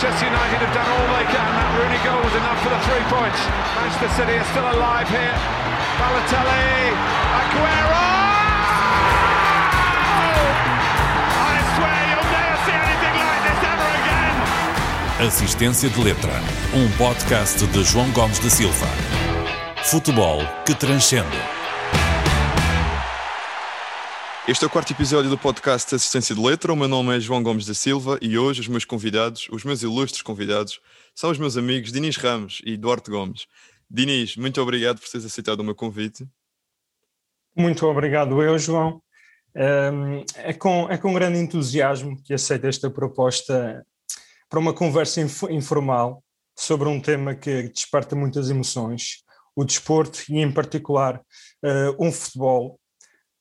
Manchester United have done all they can. That Rooney goal was enough for the three points. Manchester City are still alive here. Balotelli, Aguero! I swear you'll never see anything like this ever again. Assistência de Letra, um podcast de João Gomes da Silva. Futebol que transcende. Este é o quarto episódio do podcast Assistência de Letra. O meu nome é João Gomes da Silva e hoje os meus convidados, os meus ilustres convidados, são os meus amigos Dinis Ramos e Duarte Gomes. Dinis, muito obrigado por teres aceitado o meu convite. Muito obrigado eu, João. É com, é com grande entusiasmo que aceito esta proposta para uma conversa informal sobre um tema que desperta muitas emoções, o desporto e, em particular, eh, um futebol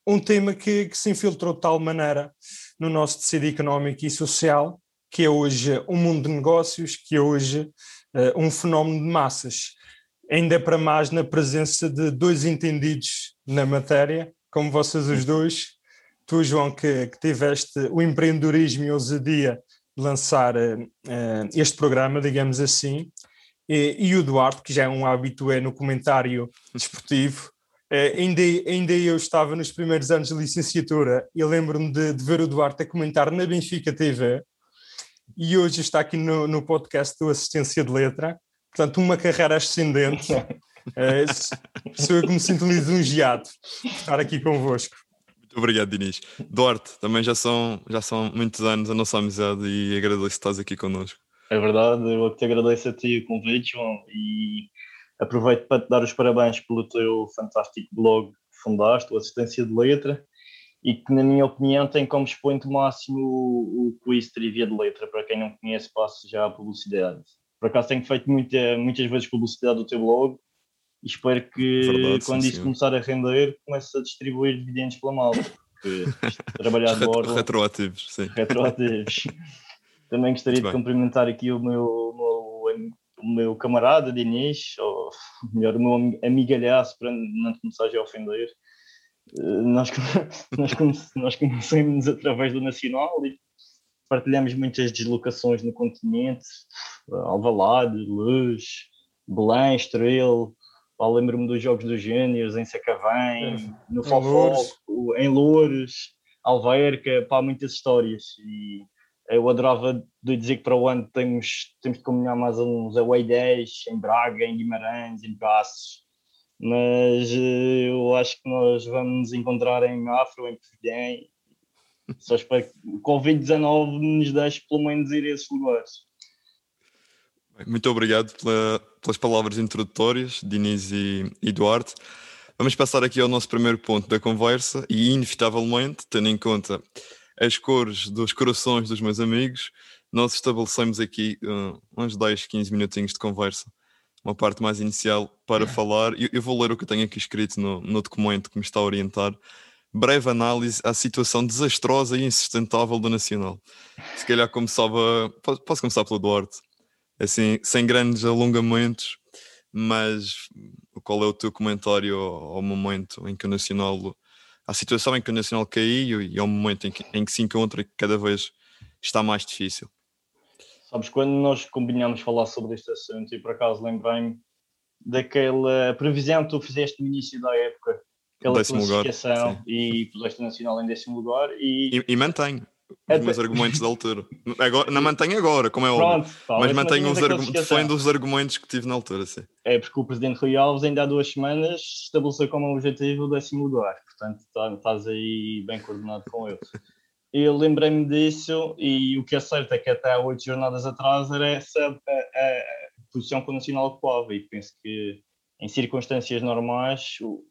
um tema que, que, se infiltrou de tal maneira no nosso tecido económico e social, que é hoje um mundo de negócios, que é hoje uh, um fenómeno de massas. Ainda para mais na presença de dois entendidos na matéria, como vocês os dois, tu, João, que, que tiveste o empreendedorismo e a ousadia de lançar uh, este programa, digamos assim, e, e, o Duarte, que já é um habitué no comentário desportivo, Uh, ainda, ainda eu estava nos primeiros anos de licenciatura e lembro-me de, de, ver o Duarte a comentar na Benfica TV e hoje está aqui no, no podcast do Assistência de Letra, portanto uma carreira ascendente. uh, sou eu que me sinto lisonjeado por estar aqui convosco. Muito obrigado, Dinis. Duarte, também já são, já são muitos anos a nossa amizade e agradeço que estás aqui connosco. É verdade, eu te agradeço a ti o convite, João, e Aproveito para te dar os parabéns pelo teu fantástico blog que fundaste, o Assistência de Letra, e que, na minha opinião, tem como expoente máximo o, o quiz Trivia de Letra. Para quem não conhece, passo já a publicidade. Por acaso tenho feito muita, muitas vezes publicidade do teu blog e espero que Verdade, quando sim, isso sim. começar a render, comece a distribuir dividendos pela malta. Porque trabalhar de bordo... Retroativos, sim. Retroativos. Também gostaria de cumprimentar aqui o meu, meu o meu camarada Dinis, ou melhor, o meu amigalhaço, para não te começares a ofender, eh, nós, nós, nós conhecemos através do Nacional e partilhamos muitas deslocações no continente, Alvalade, Luz, Belém, Estrela, lembro-me dos Jogos dos Gênios em Sacavém, é, no Fofó, em Louros, Alverca, pá, muitas histórias e eu adorava de dizer que para o ano temos, temos de combinar mais uns away days em Braga, em Guimarães, em Passos, mas eh, eu acho que nós vamos nos encontrar em Afro, em Portuguém. Só espero que o Covid-19 nos deixe pelo menos ir a esses lugares. Muito obrigado pela, pelas palavras introdutórias, Diniz e, e Duarte. Vamos passar aqui ao nosso primeiro ponto da conversa e, inevitavelmente, tendo em conta as cores dos corações dos meus amigos, nós estabelecemos aqui uh, uns 10, 15 minutinhos de conversa, uma parte mais inicial para falar. Eu, eu vou ler o que eu tenho aqui escrito no, no documento que me está a orientar. Breve análise à situação desastrosa e insustentável do Nacional. Se calhar começava. Posso começar pelo Duarte, assim, sem grandes alongamentos, mas qual é o teu comentário ao, ao momento em que o Nacional à situação em que o Nacional caiu e ao momento em que, em que se encontra que cada vez está mais difícil. Sabes, quando nós combinamos falar sobre este assunto, e por acaso lembrei-me daquela previsão que tu fizeste no início da época, aquela décimo classificação lugar, e puseste o Nacional em décimo lugar e... E, e mantenho os é, meus argumentos da altura. Agora, não mantenho agora, como é óbvio. mas mantenho os argumentos, defendo os argumentos que tive na altura, sim. É porque o Presidente Rui Alves ainda há duas semanas estabeleceu como objetivo o décimo lugar, portanto tá, estás aí bem coordenado com ele. Eu lembrei-me disso e o que é certo é que até oito jornadas atrás era essa a, a, a posição que o Nacional ocupava e penso que em circunstâncias normais o,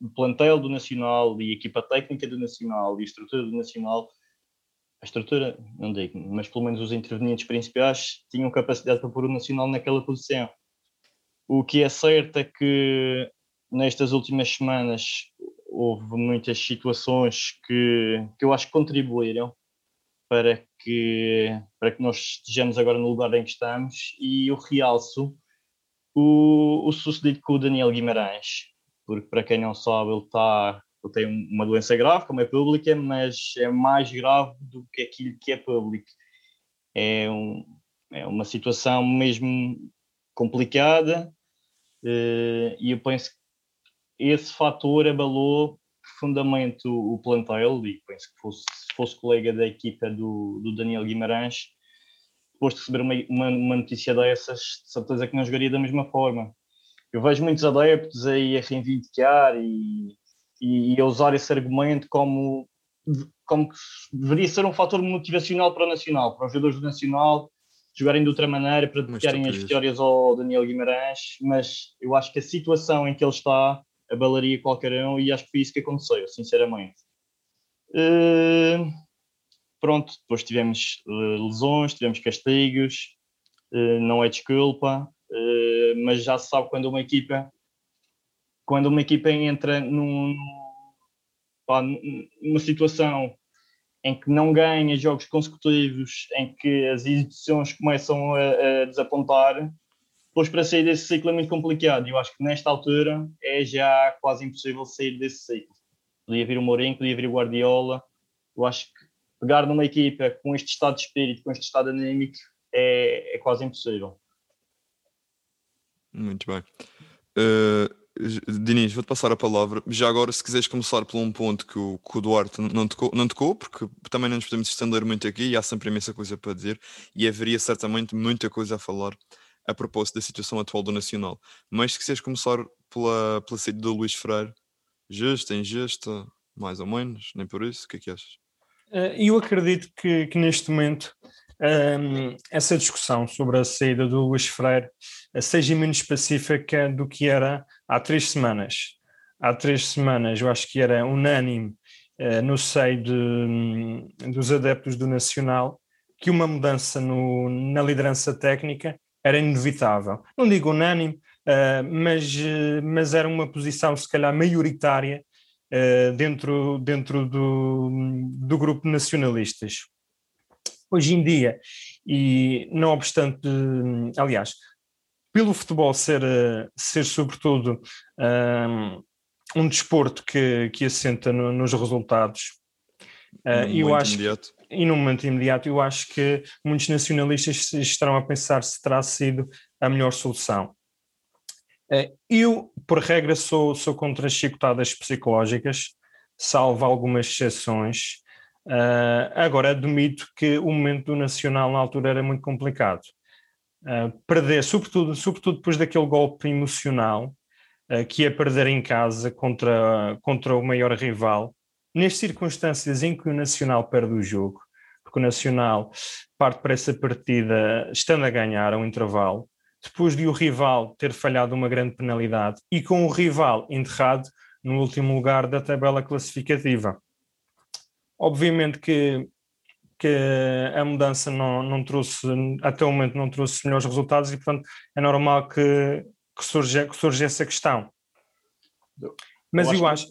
o plantel do Nacional e a equipa técnica do Nacional e a estrutura do Nacional estrutura, não digo, mas pelo menos os intervenientes principais tinham capacidade para pôr o Nacional naquela posição. O que é certo é que nestas últimas semanas houve muitas situações que, que eu acho que contribuíram para que, para que nós estejamos agora no lugar em que estamos e eu realço o, o sucedido com o Daniel Guimarães, porque para quem não sabe ele está ele tem uma doença grave, como é pública, mas é mais grave do que aquilo que é público. É um, é uma situação mesmo complicada uh, e eu penso que esse fator abalou profundamente o, o plantel e penso que fosse, se fosse colega da equipa do, do Daniel Guimarães, depois de receber uma, uma, uma, notícia dessas, de certeza que não jogaria da mesma forma. Eu vejo muitos adeptos aí a reivindicar e, e, a usar esse argumento como, como que deveria ser um fator motivacional para o Nacional, para os jogadores do Nacional jogarem de outra maneira, para dedicarem as vitórias ao Daniel Guimarães, mas eu acho que a situação em que ele está abalaria qualquer um e acho que foi isso que aconteceu, sinceramente. Uh, pronto, depois tivemos uh, lesões, tivemos castigos, uh, não é desculpa, mas já se sabe quando uma equipa quando uma equipa entra num, numa situação em que não ganha jogos consecutivos, em que as exibições começam a, a desapontar, depois para sair desse ciclo é muito complicado. Eu acho que nesta altura é já quase impossível sair desse ciclo. Podia vir o Mourinho, podia vir o Guardiola. Eu acho que pegar numa equipa com este estado de espírito, com este estado anímico, é, é quase impossível. Muito bem. Uh, Diniz, vou-te passar a palavra. Já agora, se quiseres começar por um ponto que o, que o Duarte não tocou, não tocou, porque também não nos podemos estender muito aqui e há sempre imensa coisa para dizer e haveria certamente muita coisa a falar a propósito da situação atual do Nacional. Mas se quiseres começar pela, pela saída do Luís Freire, justa, injusta, mais ou menos, nem por isso, o que é que achas? Eh, eu acredito que, que neste momento um, ehm, essa discussão sobre a saída do Luís Freire eh, seja menos específica do que era há três semanas. Há três semanas eu acho que era unânime uh, no seio de, um, dos adeptos do Nacional que uma mudança no, na liderança técnica era inevitável. Não digo unânime, uh, mas, uh, mas era uma posição, se calhar, maioritária dentro, dentro do, do grupo nacionalistas. Hoje em dia, e não obstante, aliás, pelo futebol ser, ser sobretudo um, um desporto que, que assenta no, nos resultados, uh, eu acho imediato e no momento imediato eu acho que muitos nacionalistas estarão a pensar se terá sido a melhor solução. Eh, eu, por regra, sou, sou contra as chicotadas psicológicas, salvo algumas exceções. Uh, agora, admito que o momento do Nacional na altura era muito complicado. Uh, perder, sobretudo, sobretudo depois daquele golpe emocional, uh, que é perder em casa contra, contra o maior rival, nas circunstâncias em que o Nacional perde o jogo, porque o Nacional parte para essa partida estando a ganhar a um intervalo, depois de o rival ter falhado uma grande penalidade e com o rival enterrado no último lugar da tabela classificativa. Obviamente que, que a mudança não, não trouxe, até o momento não trouxe melhores resultados e, portanto, é normal que, que, surja, que surja essa questão. Mas eu acho, eu acho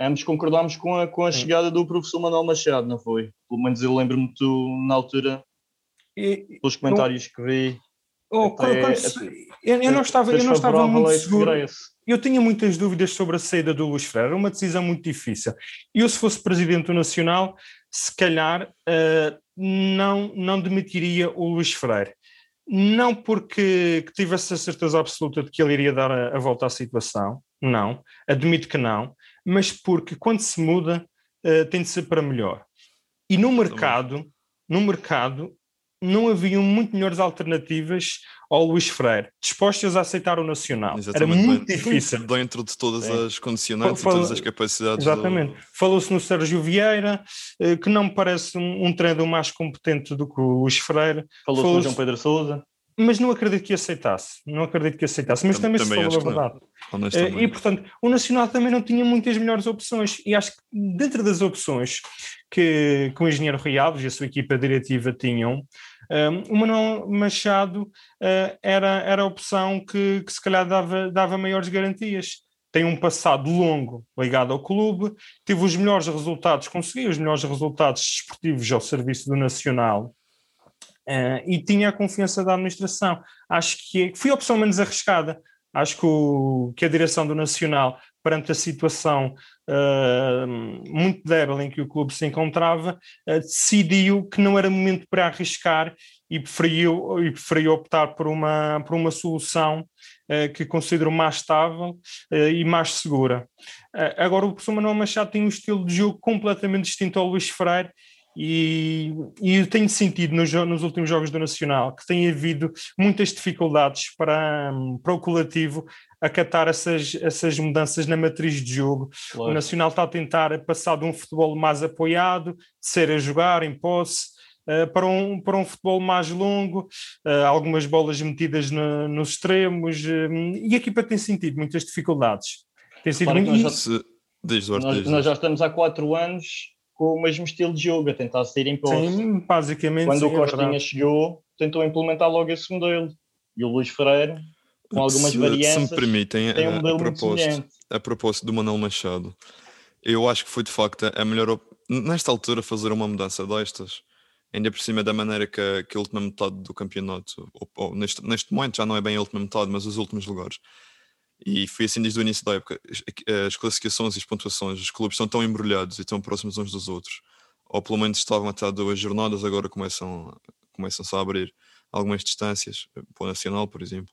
ambos concordámos com a, com a chegada do professor Manuel Machado, não foi? Pelo menos eu lembro-me na altura, e, pelos comentários que vi. Oh, até, quando, se, eu, eu, não estava, eu não estava muito seguro. Eu tinha muitas dúvidas sobre a saída do Luís Freire, era uma decisão muito difícil. Eu, se fosse presidente do Nacional, se calhar uh, não, não demitiria o Luís Freire. Não porque tivesse a certeza absoluta de que ele iria dar a, a volta à situação, não, admito que não, mas porque quando se muda uh, tem de ser para melhor. E no mercado, no mercado, não haviam muito melhores alternativas ao Luís Freire, dispostas a aceitar o Nacional. Exatamente. Era muito dentro, difícil. Dentro de todas é. as condicionantes Fala, e todas as capacidades. Exatamente. Do... Falou-se no Sérgio Vieira, eh, que não me parece um, um treinador mais competente do que o Luís Freire. Falou-se Falou no João Pedro Souza mas não acredito que aceitasse, não acredito que aceitasse, mas também, também se falou a verdade. Uh, e portanto, o Nacional também não tinha muitas melhores opções, e acho que dentro das opções que, que o engenheiro Rialves e a sua equipa diretiva tinham, um, o Manuel Machado uh, era, era a opção que, que se calhar dava, dava maiores garantias. Tem um passado longo ligado ao clube, teve os melhores resultados, conseguiu os melhores resultados esportivos ao serviço do Nacional Uh, e tinha a confiança da administração. Acho que foi a opção menos arriscada. Acho que, o, que a direção do Nacional, perante a situação uh, muito débil em que o clube se encontrava, uh, decidiu que não era momento para arriscar e preferiu, e preferiu optar por uma, por uma solução uh, que considero mais estável e mais segura. Agora, o professor Manuel Machado tem um estilo de jogo completamente distinto ao Luís Freire e, e eu tenho sentido nos, nos, últimos jogos do Nacional que tem havido muitas dificuldades para, para o coletivo acatar essas, essas mudanças na matriz de jogo. Claro. O Nacional está a tentar passar de um futebol mais apoiado, ser a jogar em posse, uh, para, um, para um futebol mais longo, uh, algumas bolas metidas no, nos extremos, uh, e a equipa tem sentido muitas dificuldades. Tem sido claro muito... nós, já, diz, nós, nós já estamos há quatro anos com o mesmo estilo de jogo, a tentar sair em posse. Sim, basicamente. Quando sim, o é Costinha é chegou, tentou implementar logo esse modelo. E o Luís Freire com algumas se, variantes. Se me permitem, tem um a, a, propósito, a propósito do Manuel Machado, eu acho que foi de facto a melhor. Nesta altura, fazer uma mudança destas, ainda por cima da maneira que a, que a última metade do campeonato, ou, ou, neste, neste momento já não é bem a última metade, mas os últimos lugares. E foi assim desde o início da época. As classificações e as pontuações, os clubes estão tão embrulhados e tão próximos uns dos outros. Ou pelo menos estavam até duas jornadas, agora começam, começam a abrir algumas distâncias, para o Nacional, por exemplo.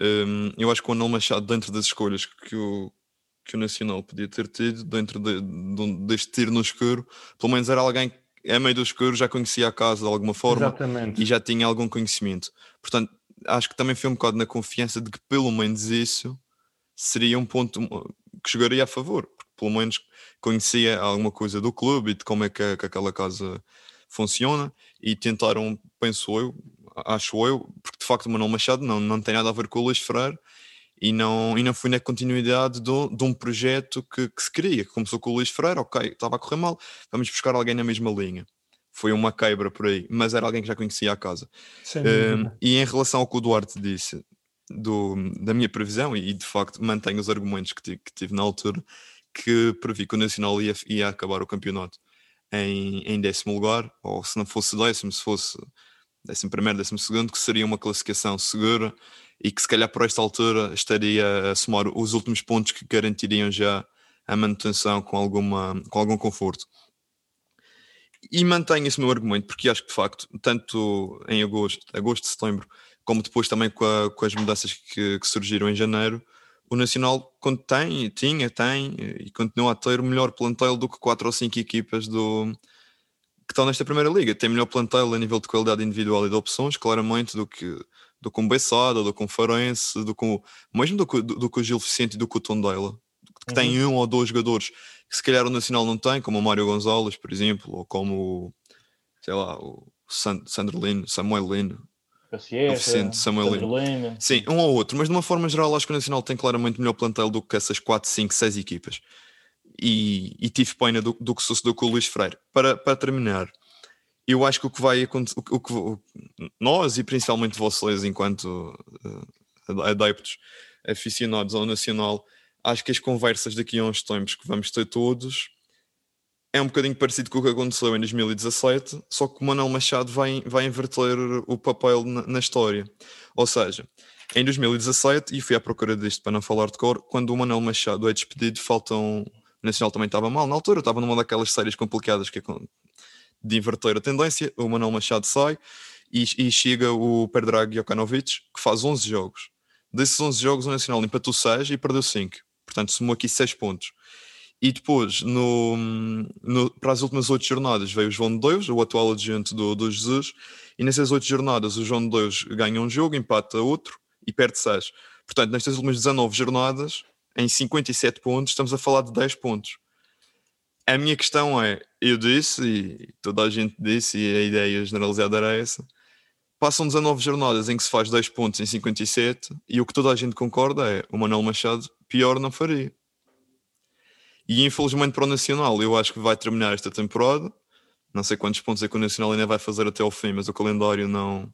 Um, eu acho que o Anel Machado, dentro das escolhas que o, que o Nacional podia ter tido, dentro de, de, deste tiro no escuro, pelo menos era alguém que, a meio do escuro, já conhecia a casa de alguma forma Exatamente. e já tinha algum conhecimento. Portanto, acho que também foi um bocado na confiança de que pelo menos isso seria um ponto que jogaria a favor, porque pelo menos conhecia alguma coisa do clube e de como é que, que aquela casa funciona e tentaram, penso eu, acho eu, porque de facto o Manuel Machado não, não tem nada a ver com o Luís Freire e não, e não foi na continuidade do, de um projeto que, que se queria, que começou com o Luís Freire, ok, estava a correr mal, vamos buscar alguém na mesma linha. Foi uma quebra por aí, mas era alguém que já conhecia a casa. Um, e em relação ao que o Duarte disse, do, da minha previsão, e de facto mantenho os argumentos que tive, que tive na altura, que previ que o Nacional ia, ia acabar o campeonato em, em décimo lugar, ou se não fosse décimo, se fosse décimo primeiro, décimo segundo, que seria uma classificação segura e que se calhar por esta altura estaria a somar os últimos pontos que garantiriam já a manutenção com, alguma, com algum conforto. E mantenho esse meu argumento, porque acho que de facto, tanto em agosto, agosto, setembro, como depois também com, a, com as mudanças que, que, surgiram em janeiro, o Nacional tem, tinha, tem e continua a ter o melhor plantel do que quatro ou cinco equipas do, que estão nesta primeira liga. Tem melhor plantel a nível de qualidade individual e de opções, claramente, do que do que um Bessada, do que um Farense, do que mesmo do que, do, do que o Gil Vicente e do que o Tondela, que uhum. tem um ou dois jogadores que se calhar o Nacional não tem, como o Mário Gonzalez, por exemplo, ou como sei lá, o Sandro Lino, Samuel Lino. Paciência, Samuel Lino. Sim, um ou outro, mas de uma forma geral acho que o Nacional tem claramente melhor plantel do que essas 4, 5, 6 equipas e, e tive pena do, do, que sucedeu com o Luís Freire. Para, para terminar, eu acho que o que vai acontecer, o, que, o, nós e principalmente vocês, enquanto uh, adeptos aficionados ao Nacional, acho que as conversas daqui a uns tempos que vamos ter todos é um bocadinho parecido com o que aconteceu em 2017, só que o Manuel Machado vai, vai inverter o papel na, na história. Ou seja, em 2017, e fui à procura disto para não falar de cor, quando o Manuel Machado é despedido, faltam o Nacional também estava mal na altura, estava numa daquelas séries complicadas que de inverter a tendência. O Manuel Machado sai e, e chega o Perdrag Jokanovic, que faz 11 jogos. Desses 11 jogos, o Nacional empatou 6 e perdeu 5. Portanto, somou aqui 6 pontos. E depois, no, no, para as últimas 8 jornadas, veio o João de Deus, o atual adjunto do, do Jesus. E nessas 8 jornadas, o João de Deus ganha um jogo, empata outro e perde 6. Portanto, nestas últimas 19 jornadas, em 57 pontos, estamos a falar de 10 pontos. A minha questão é: eu disse, e toda a gente disse, e a ideia generalizada era essa. Passam 19 jornadas em que se faz 10 pontos em 57, e o que toda a gente concorda é: o Manuel Machado pior não faria. E infelizmente para o Nacional, eu acho que vai terminar esta temporada. Não sei quantos pontos é que o Nacional ainda vai fazer até ao fim, mas o calendário não.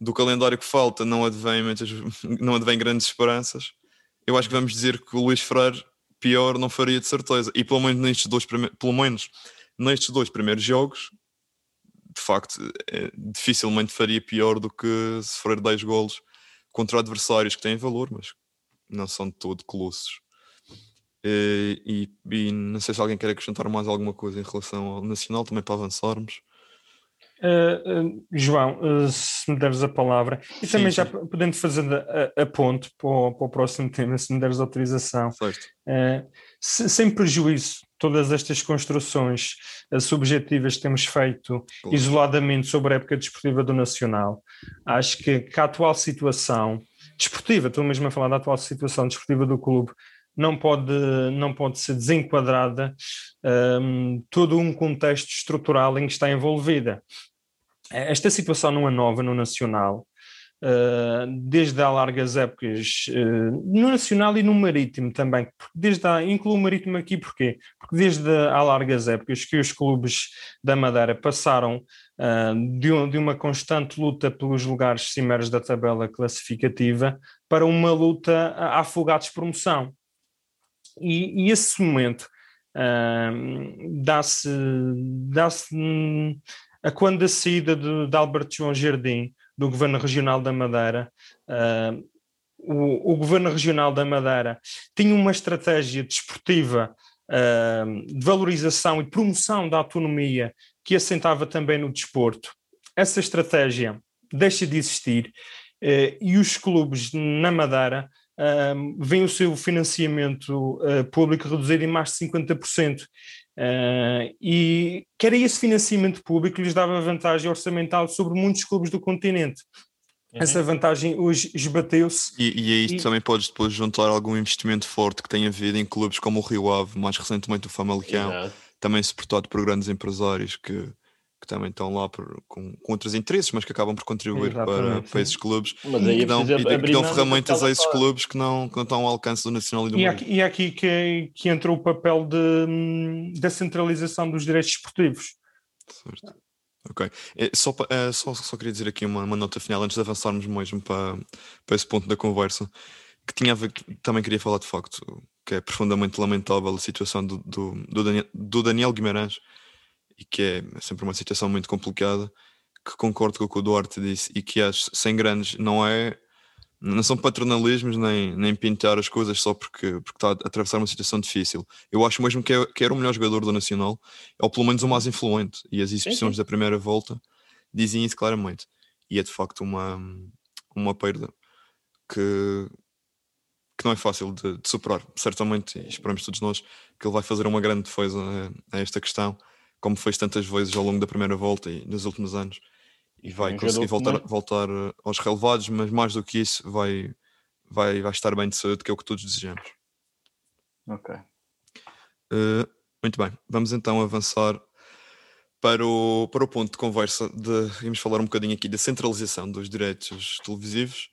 Do calendário que falta, não advém, não advém grandes esperanças eu acho que vamos dizer que o Luís Freire pior não faria de certeza. E pelo menos nestes dois, pelo menos nestes dois primeiros jogos, de facto, é, dificilmente faria pior do que se for 10 golos contra adversários que têm valor, mas não são de todo colossos. E, e, e, não sei se alguém quer acrescentar mais alguma coisa em relação ao Nacional, também para avançarmos. Uh, uh, João, uh, se me deres a palavra, e sim, também sim. já podendo fazer a, a ponte para o, para o, próximo tema, se me deres autorização, se, sem prejuízo, todas estas construções subjetivas que temos feito isoladamente sobre a época desportiva do Nacional, acho que, que a atual situação desportiva, estou mesmo a falar da atual situação desportiva do clube, não pode, não pode ser desenquadrada um, todo um contexto estrutural em que está envolvida. Esta situação não é nova no Nacional, uh, desde há largas épocas, uh, no Nacional e no Marítimo também, desde há, incluo o Marítimo aqui porquê? Porque desde há largas épocas que os clubes da Madeira passaram de, um, de uma constante luta pelos lugares cimeiros da tabela classificativa para uma luta a afogados promoção. E, e esse momento uh, dá-se dá a quando da saída de, de Alberto João Jardim do Governo Regional da Madeira, uh, o, o, Governo Regional da Madeira tinha uma estratégia desportiva uh, de valorização e promoção da autonomia que assentava também no desporto. Essa estratégia deixa de existir uh, e os clubes na Madeira um, vem o seu financiamento uh, público reduzido em mais de 50%. Uh, ah, e que era esse financiamento público que lhes dava vantagem orçamental sobre muitos clubes do continente. Uhum. Essa vantagem hoje esbateu-se. E, e aí e... também podes depois juntar algum investimento forte que tenha havido em clubes como o Rio Ave, mais recentemente o Famalicão, Exato. Também suportado por grandes empresários que que também estão lá por, com, com outros interesses, mas que acabam por contribuir para, para esses clubes e que dão, e que dão ferramentas a esses clubes que não, que não estão ao alcance do Nacional e do e aqui, e aqui que, que entra o papel de, da centralização dos direitos esportivos. Certo. Ok. É, só, é, só, só queria dizer aqui uma, uma nota final antes de avançarmos mesmo para, para esse ponto da conversa, que tinha a ver, também queria falar de facto, que é profundamente lamentável a situação do, do, do, Daniel, do Daniel Guimarães, e que é sempre uma situação muito complicada, que concordo com o que o Duarte disse e que acho sem grandes não é não são paternalismos nem, nem pintar as coisas só porque, porque está a atravessar uma situação difícil. Eu acho mesmo que, é, que era o melhor jogador do Nacional, ou pelo menos o mais influente, e as exibições sim, sim. da primeira volta dizem isso claramente. E é de facto uma, uma perda que, que não é fácil de, de superar, certamente, e esperamos todos nós que ele vai fazer uma grande defesa a, a esta questão como fez tantas vezes ao longo da primeira volta e nos últimos anos. E vai um conseguir voltar, voltar eh, aos relevados, mas mais do que isso, vai, vai, vai estar bem de saúde, que é o que todos desejamos. Ok. Uh, muito bem, vamos então avançar para o, para o ponto de conversa de vamos falar um bocadinho aqui da centralização dos direitos televisivos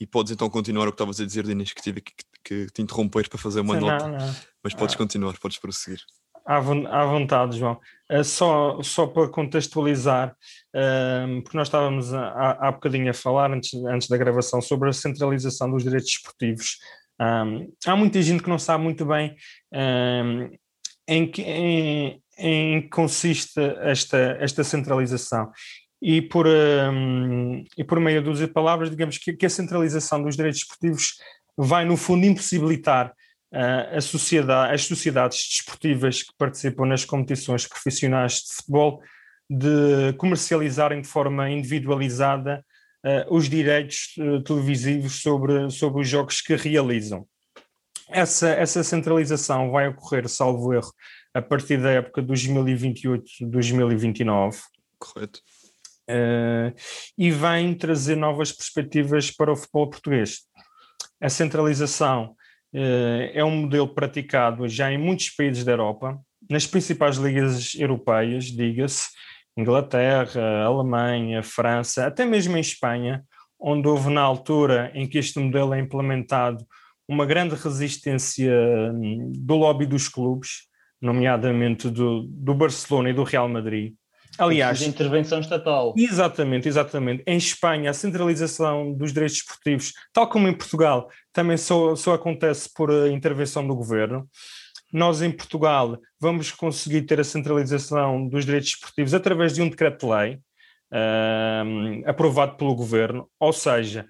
e podes então continuar o que estavas a dizer, Dinis, que tive que, que, te interromper para fazer uma não, nota, não. mas podes ah. continuar, podes prosseguir. À, vontade, João. Uh, só, só para contextualizar, uh, porque nós estávamos há, há bocadinho a falar, antes, antes da gravação, sobre a centralização dos direitos esportivos. Um, há muita gente que não sabe muito bem um, em, que, em, em que consiste esta, esta centralização. E por, um, e por meia dúzia de palavras, digamos que, que a centralização dos direitos esportivos vai, no fundo, impossibilitar uh, sociedade, as sociedades desportivas que participam nas competições profissionais de futebol de comercializarem de forma individualizada uh, os direitos uh, televisivos sobre, sobre os jogos que realizam. Essa, essa centralização vai ocorrer, salvo erro, a partir da época 2028-2029. Correto. Uh, e vem trazer novas perspectivas para o futebol português. A centralização eh, é um modelo praticado já em muitos países da Europa, nas principais ligas europeias, diga-se, Inglaterra, Alemanha, França, até mesmo em Espanha, onde houve na altura em que este modelo é implementado uma grande resistência hum, do lobby dos clubes, nomeadamente do, do Barcelona e do Real Madrid, Aliás, de intervenção estatal. Exatamente, exatamente. Em Espanha, a centralização dos direitos esportivos, tal como em Portugal, também só, só acontece por intervenção do governo. Nós, em Portugal, vamos conseguir ter a centralização dos direitos esportivos através de um decreto-lei uh, aprovado pelo governo, ou seja,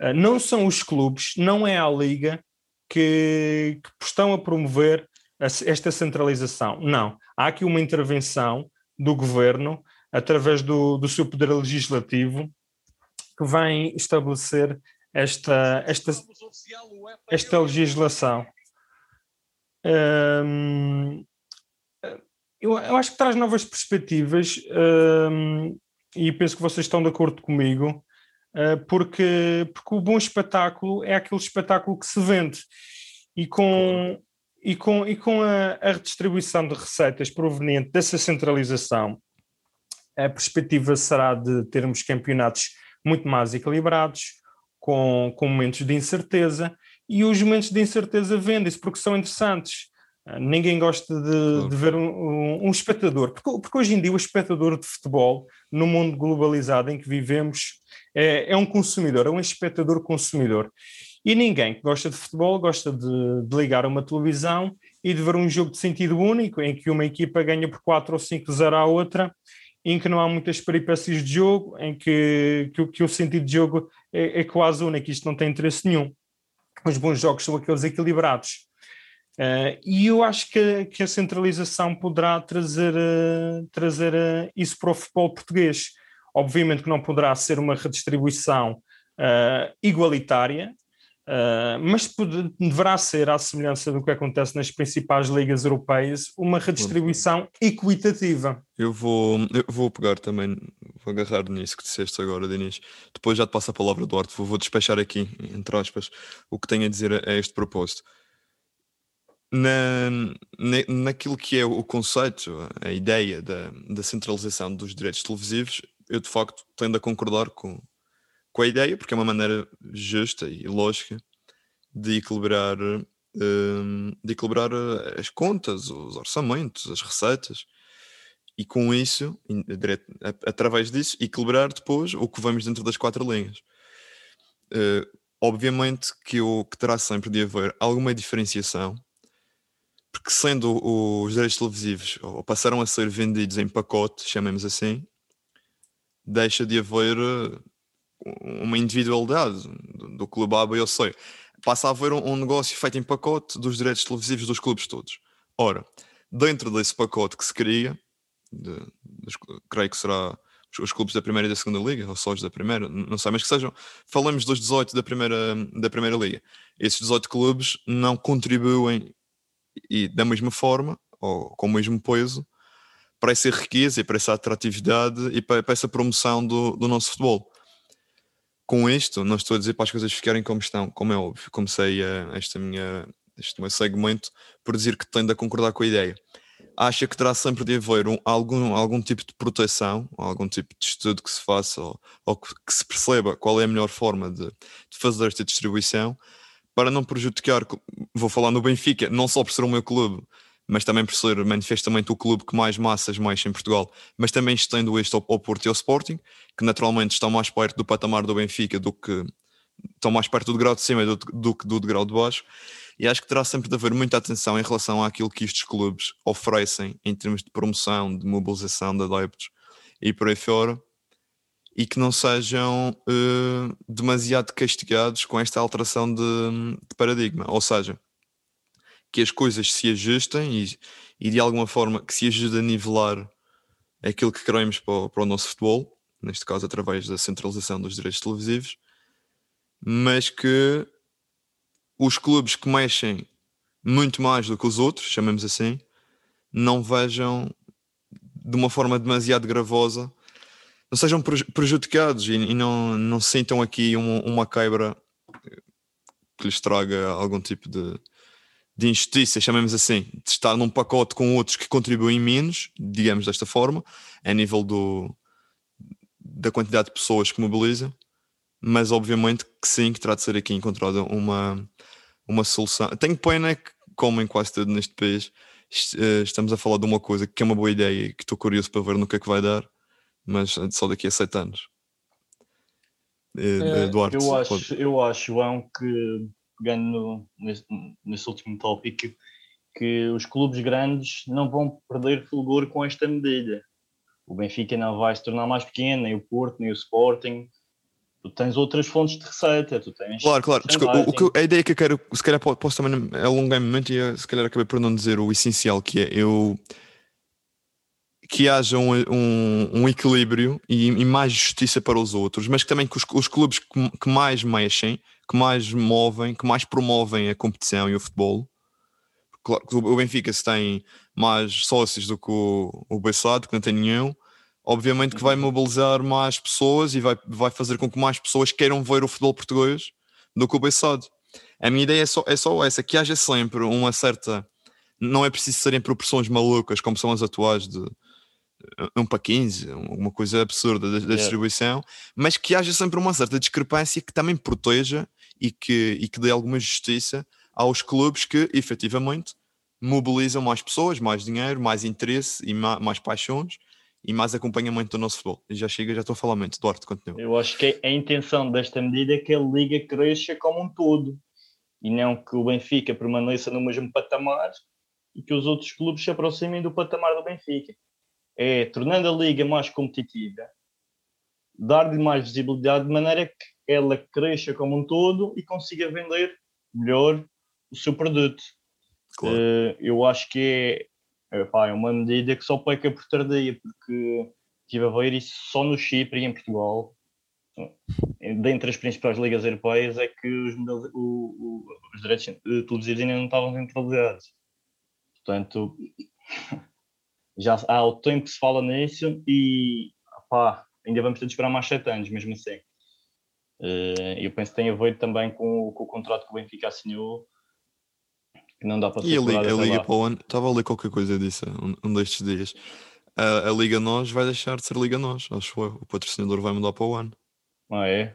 uh, não são os clubes, não é a Liga que, que estão a promover esta centralização. Não. Há aqui uma intervenção do governo através do, do seu poder legislativo, que vem estabelecer esta, esta, esta legislação. Eu, eu, acho que traz novas perspectivas e penso que vocês estão de acordo comigo, uh, porque, porque o bom espetáculo é aquele espetáculo que se vende. E com, e com, e com a, a redistribuição de receitas proveniente dessa centralização, a perspectiva será de termos campeonatos muito mais equilibrados, com, com momentos de incerteza, e os momentos de incerteza vendem-se porque são interessantes. Ah, ninguém gosta de, de ver um, um, um espectador, porque, porque, hoje em dia o espectador de futebol, no mundo globalizado em que vivemos, é, é um consumidor, é um espectador consumidor. E ninguém que gosta de futebol gosta de, de, ligar uma televisão e de ver um jogo de sentido único, em que uma equipa ganha por 4 ou 5 0 à outra, em que não há muitas peripécias de jogo, em que, que, que o sentido de jogo é, é quase único, isto não tem interesse nenhum. Os bons jogos são aqueles equilibrados. Uh, e eu acho que, que, a centralização poderá trazer, uh, trazer uh, isso para o futebol português. Obviamente que não poderá ser uma redistribuição igualitária, mas pode, deverá ser, à semelhança do que acontece nas principais ligas europeias, uma redistribuição equitativa. Eu vou, eu vou pegar também, vou agarrar nisso que disseste agora, Denis. Depois já te passo a palavra, Duarte. Vou, vou despechar aqui, entre aspas, o que tenho a dizer a, a este propósito na, na, naquilo que é o conceito, a ideia da, da centralização dos direitos televisivos, eu de facto tendo a concordar com, com a ideia, porque é uma maneira justa e lógica de equilibrar, hum, de equilibrar eh, as contas, os orçamentos, as receitas, e com isso, através disso, equilibrar depois o que vamos dentro das quatro linhas. Uh, obviamente que, o, que terá sempre de haver alguma diferenciação porque sendo os direitos televisivos ou passaram a ser vendidos em pacote, chamemos assim, deixa de haver eh, uma individualidade do, do clube A, B ou C. Passa a haver um, um, negócio feito em pacote dos direitos televisivos dos clubes todos. Ora, dentro desse pacote que se cria, de, de, creio que será os, clubes da primeira e da segunda liga, ou só os da primeira, não sei, mas que sejam, falamos dos 18 da primeira, da primeira liga. Esses 18 clubes não contribuem e da mesma forma, ou com o mesmo peso, para essa riqueza e para essa atratividade e para, para essa promoção do, do nosso futebol. Com isto, não estou a dizer para as coisas ficarem como estão, como é óbvio. Comecei a, esta minha, este meu segmento por dizer que tendo a concordar com a ideia. Acha que terá sempre de haver um, algum, algum tipo de proteção, algum tipo de estudo que se faça ou, ou que, se perceba qual é a melhor forma de, de fazer esta distribuição para não prejudicar, vou falar no Benfica, não só por ser o meu clube, mas também por ser manifestamente o clube que mais massas mais em Portugal, mas também estendo isto ao, ao Porto e ao Sporting, que naturalmente estão mais perto do patamar do Benfica do que estão mais perto do grau de cima do, do que do, do grau de baixo, e acho que terá sempre de haver muita atenção em relação àquilo que estes clubes oferecem em termos de promoção, de mobilização de adeptos e por aí fora, e que não sejam uh, demasiado castigados com esta alteração de, de, paradigma. Ou seja, que as coisas se ajustem e, e, de alguma forma que se ajude a nivelar aquilo que queremos para o, para o nosso futebol, neste caso através da centralização dos direitos televisivos, mas que os clubes que mexem muito mais do que os outros, chamemos assim, não vejam de uma forma demasiado gravosa não sejam prejudicados e, e não, não sintam aqui uma, uma quebra que lhes traga algum tipo de, de injustiça, chamemos assim, de estar num pacote com outros que contribuem menos, digamos desta forma, a nível do, da quantidade de pessoas que mobilizam, mas obviamente que sim, que terá de ser aqui encontrada uma, uma solução. Tenho pena que, como em quase tudo neste país, eh, estamos a falar de uma coisa que é uma boa ideia e que estou curioso para ver no que é que vai dar, mas só daqui a sete anos. É, Eduardo, eu acho, pode... eu acho, João, que pegando nesse, nesse último tópico, que os clubes grandes não vão perder fulgor com esta medida. O Benfica não vai se tornar mais pequeno, nem o Porto, nem o Sporting. Tu tens outras fontes de receita, tu tens. Claro, claro. Desculpa, o, que, a ideia que eu quero, se calhar posso também alongar-me muito e se calhar acabei por não dizer o essencial, que é eu que haja um, um, um equilíbrio e, e, mais justiça para os outros, mas que também que os, os clubes que, que, mais mexem, que mais movem, que mais promovem a competição e o futebol. Claro que o Benfica se tem mais sócios do que o, o Bessado, que não tem nenhum, obviamente que vai mobilizar mais pessoas e vai, vai fazer com que mais pessoas queiram ver o futebol português do que o Bessado. A minha ideia é só, é só essa, que haja sempre uma certa. Não é preciso serem proporções malucas como são as atuais de 1 para 15, uma coisa absurda da, da yeah. distribuição, mas que haja sempre uma certa discrepância que também proteja e que, e que dê alguma justiça aos clubes que efetivamente mobilizam mais pessoas, mais dinheiro, mais interesse e mais, mais paixões e mais acompanhamento do nosso futebol. Já chega, já estou a falar muito. Duarte, continua. Eu acho que a intenção desta medida é que a Liga cresça como um todo e não que o Benfica permaneça no mesmo patamar e que os outros clubes se aproximem do patamar do Benfica é tornando a liga mais competitiva, dar-lhe mais visibilidade de maneira que ela cresça como um todo e consiga vender melhor o seu produto. Claro. Uh, eu acho que é, epá, é uma medida que só peca por tardia, porque estive a ver isso só no Chipre e em Portugal. Dentre as principais ligas europeias, é que os, modelos, o, o, os direitos televisivos ainda não estavam centralizados. Portanto, já há o tempo que se fala nisso e pá, ainda vamos ter de esperar mais sete anos, mesmo assim. Uh, eu penso que tem a ver também com, com o contrato que o Benfica assinou, que não dá para E a Liga, a Liga para o ano, estava a ler qualquer coisa disso um, um destes dias. A, a, Liga Nós vai deixar de ser Liga Nós, acho eu. O patrocinador vai mudar para o ano. Ah, é?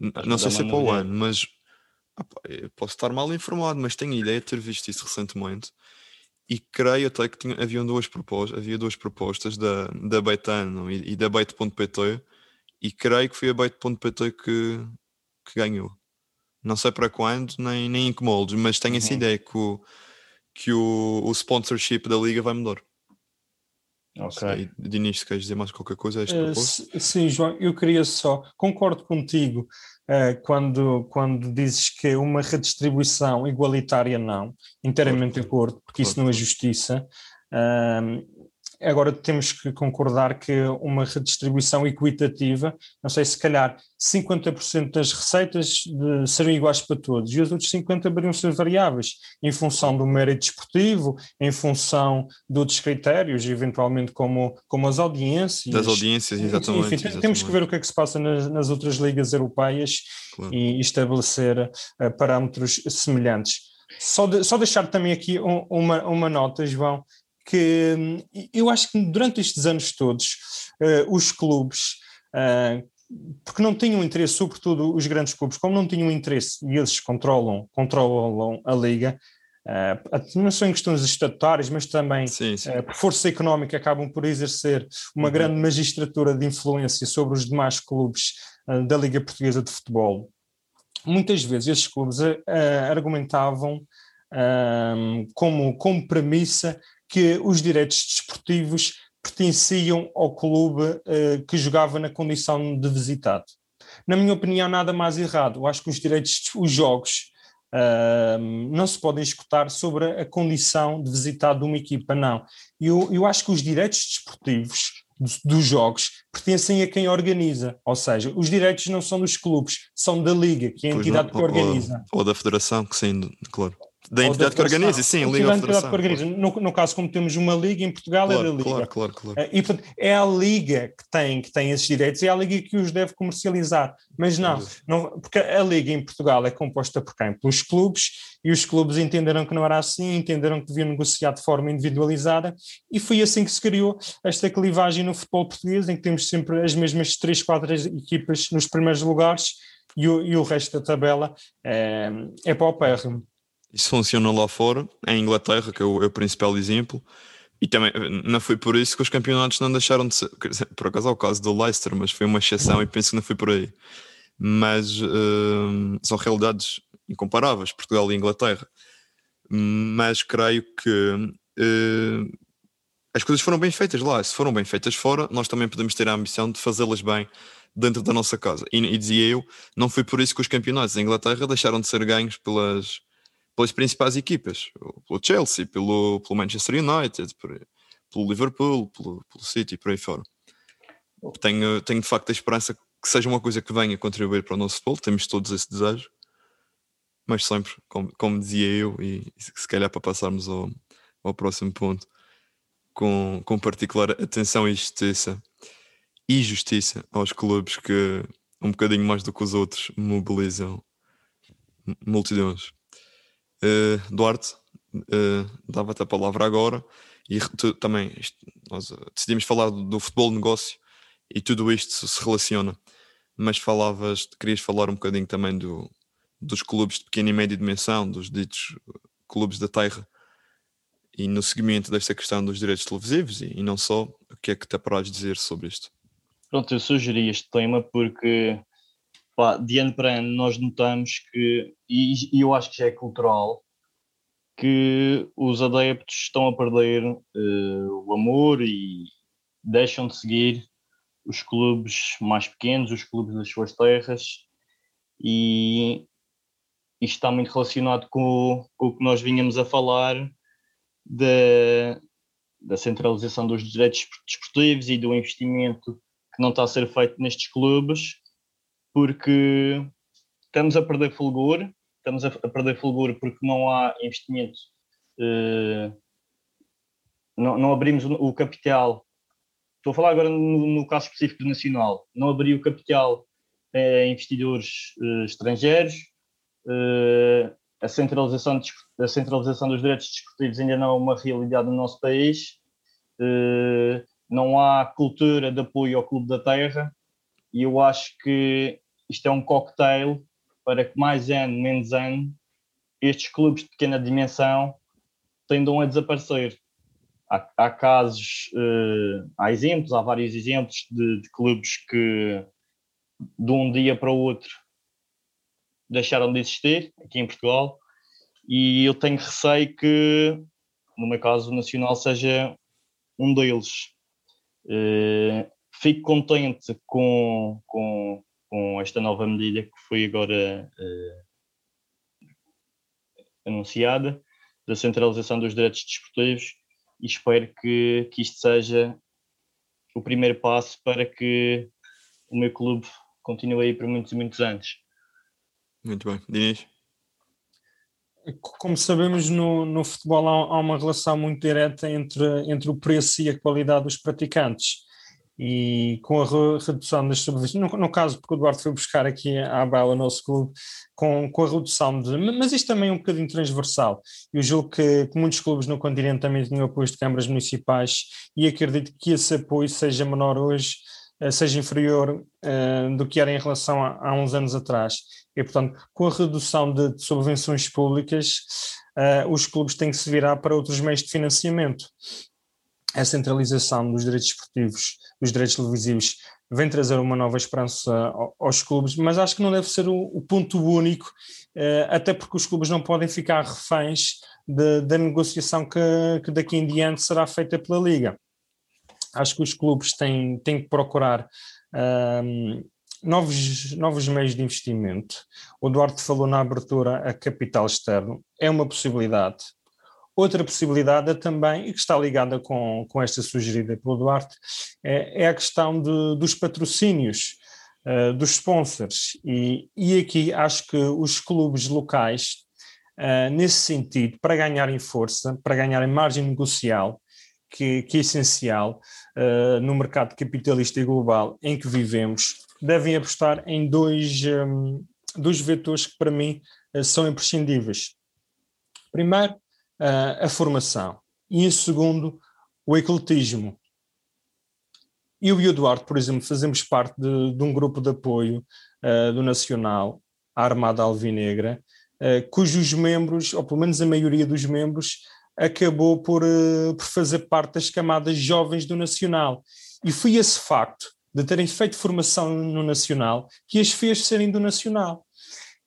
N não sei se é para o ano, mas posso estar mal informado, mas tenho ideia de ter visto isso recentemente e creio até que tinha, haviam duas propostas, havia duas propostas da, da Betano e, e da Bait.pt e creio que foi a Bait.pt que, que ganhou. Não sei para quando, nem, nem em que moldes, mas tenho uhum. essa ideia que, o, que o, o sponsorship da liga vai mudar. Ok. Diniz, se queres dizer mais qualquer coisa? Uh, sim, João, eu queria só, concordo contigo uh, quando, quando dizes que uma redistribuição igualitária não, inteiramente de acordo, porque isso não é justiça. Uh, Agora temos que concordar que uma redistribuição equitativa, não sei, se calhar 50% das receitas de, seriam iguais para todos e os outros 50% deveriam ser variáveis, em função do mérito desportivo, em função de outros critérios, eventualmente como, como as audiências. Das audiências, exatamente. Enfim, exatamente. temos que ver o que é que se passa nas, nas outras ligas europeias claro. e estabelecer uh, parâmetros semelhantes. Só, de, só deixar também aqui um, uma, uma nota, João, que eu acho que durante estes anos todos, uh, os clubes, uh, porque não tinham interesse, sobretudo os grandes clubes, como não tinham interesse e eles controlam, controlam a liga, uh, não só em questões estatutárias, mas também sim, sim. por força económica acabam por exercer uma uhum. grande magistratura de influência sobre os demais clubes da Liga Portuguesa de Futebol. Muitas vezes esses clubes argumentavam como, como premissa que os direitos desportivos pertenciam ao clube uh, que jogava na condição de visitado. Na minha opinião, nada mais errado. Eu acho que os direitos, os jogos, uh, não se podem escutar sobre a condição de visitado de uma equipa, não. Eu, eu acho que os direitos desportivos dos jogos pertencem a quem organiza, ou seja, os direitos não são dos clubes, são da liga, que é a entidade não, que organiza. Ou, ou da federação, que sim, claro. Da entidade que organiza, sim, a Liga entidade que organiza. No, no, caso, como temos uma liga em Portugal, claro, é da liga. Claro, claro, claro. Eh, e, portanto, é a liga que tem, que tem esses direitos, é a liga que os deve comercializar. Mas não, não, porque a liga em Portugal é composta por quem? Pelos clubes, e os clubes entenderam que não era assim, entenderam que deviam negociar de forma individualizada, e foi assim que se criou esta clivagem no futebol português, em que temos sempre as mesmas três, quatro equipas nos primeiros lugares, e o, e o resto da tabela é, é para o pérrimo. Isso funciona lá fora, em Inglaterra, que é o, é o, principal exemplo. E também não foi por isso que os campeonatos não deixaram de ser. Por acaso é o caso do Leicester, mas foi uma exceção e penso que não foi por aí. Mas uh, são realidades incomparáveis, Portugal e Inglaterra. Mas creio que uh, as coisas foram bem feitas lá. Se foram bem feitas fora, nós também podemos ter a ambição de fazê-las bem dentro da nossa casa. E, e dizia eu, não foi por isso que os campeonatos da Inglaterra deixaram de ser ganhos pelas pelas principais equipas, pelo Chelsea, pelo, pelo Manchester United, por, pelo Liverpool, pelo, pelo City por aí fora. Tenho, tenho de facto a esperança que seja uma coisa que venha contribuir para o nosso futebol, temos todos esse desejo, mas sempre, como, como dizia eu, e se calhar para passarmos ao, ao próximo ponto, com, com particular atenção e justiça e justiça aos clubes que um bocadinho mais do que os outros mobilizam multidões. Uh, Duarte, uh, dava-te a palavra agora e tu, também isto, nós uh, decidimos falar do, do, futebol negócio e tudo isto se relaciona, mas falavas, querias falar um bocadinho também do, dos clubes de pequena e média dimensão, dos ditos clubes da terra e no seguimento desta questão dos direitos televisivos e, e não só, o que é que te apraz dizer sobre isto? Pronto, eu sugeri este tema porque pá, de ano para ano nós notamos que, e, e, eu acho que já é cultural, que os adeptos estão a perder uh, o amor e deixam de seguir os clubes mais pequenos, os clubes das suas terras, e isto está muito relacionado com, com o que nós vinhamos a falar da, da centralização dos direitos desportivos e do investimento que não está a ser feito nestes clubes porque estamos a perder fulgor, estamos a, perder fulgor porque não há investimento, uh, não, não, abrimos o, o, capital. Estou a falar agora no, no, caso específico do Nacional, não abri o capital a investidores uh, estrangeiros, a, centralização de, a centralização dos direitos desportivos ainda não é uma realidade no nosso país, não há cultura de apoio ao Clube da Terra, e eu acho que isto é um cocktail para que mais ano, menos ano, estes clubes de pequena dimensão tendam a desaparecer. Há, há casos, uh, há exemplos, há vários exemplos de, de, clubes que de um dia para o outro deixaram de existir aqui em Portugal e eu tenho receio que, no meu caso, o Nacional seja um deles. Uh, fico contente com, com, com esta nova medida que foi agora uh, anunciada, da centralização dos direitos desportivos, e espero que, que isto seja o primeiro passo para que o meu clube continue aí por muitos e muitos anos. Muito bem. Dinis? Como sabemos, no, no futebol há, há, uma relação muito direta entre, entre o preço e a qualidade dos praticantes e com a redução das subvenções, no, no, caso, porque o Eduardo foi buscar aqui à Bela, nosso clube, com, com a redução de. Mas isto também é um bocadinho transversal. Eu julgo que, que muitos clubes no continente também têm apoio de câmaras municipais e acredito que esse apoio seja menor hoje, eh, seja inferior uh, do que era em relação a, a, uns anos atrás. E, portanto, com a redução de, de subvenções públicas, uh, os clubes têm que se virar para outros meios de financiamento a centralização dos direitos esportivos, dos direitos televisivos, vem trazer uma nova esperança aos clubes, mas acho que não deve ser o, ponto único, eh, até porque os clubes não podem ficar reféns de, da negociação que, que, daqui em diante será feita pela Liga. Acho que os clubes têm, têm que procurar um, novos, novos meios de investimento. O Duarte falou na abertura a capital externo, é uma possibilidade Outra possibilidade também, e que está ligada com, com esta sugerida pelo Duarte, é, é a questão de, dos patrocínios, uh, dos sponsors. E, e aqui acho que os clubes locais, uh, nesse sentido, para ganharem força, para ganharem margem negocial, que, que é essencial uh, no mercado capitalista e global em que vivemos, devem apostar em dois, um, dois vetores que para mim são imprescindíveis. Primeiro, uh, a formação e, em segundo, o ecletismo. Eu e o Eduardo, por exemplo, fazemos parte de, de um grupo de apoio uh, do Nacional, a Armada Alvinegra, uh, cujos membros, ou pelo menos a maioria dos membros, acabou por, uh, por fazer parte das camadas jovens do Nacional. E foi esse facto de terem feito formação no Nacional que as fez serem do Nacional.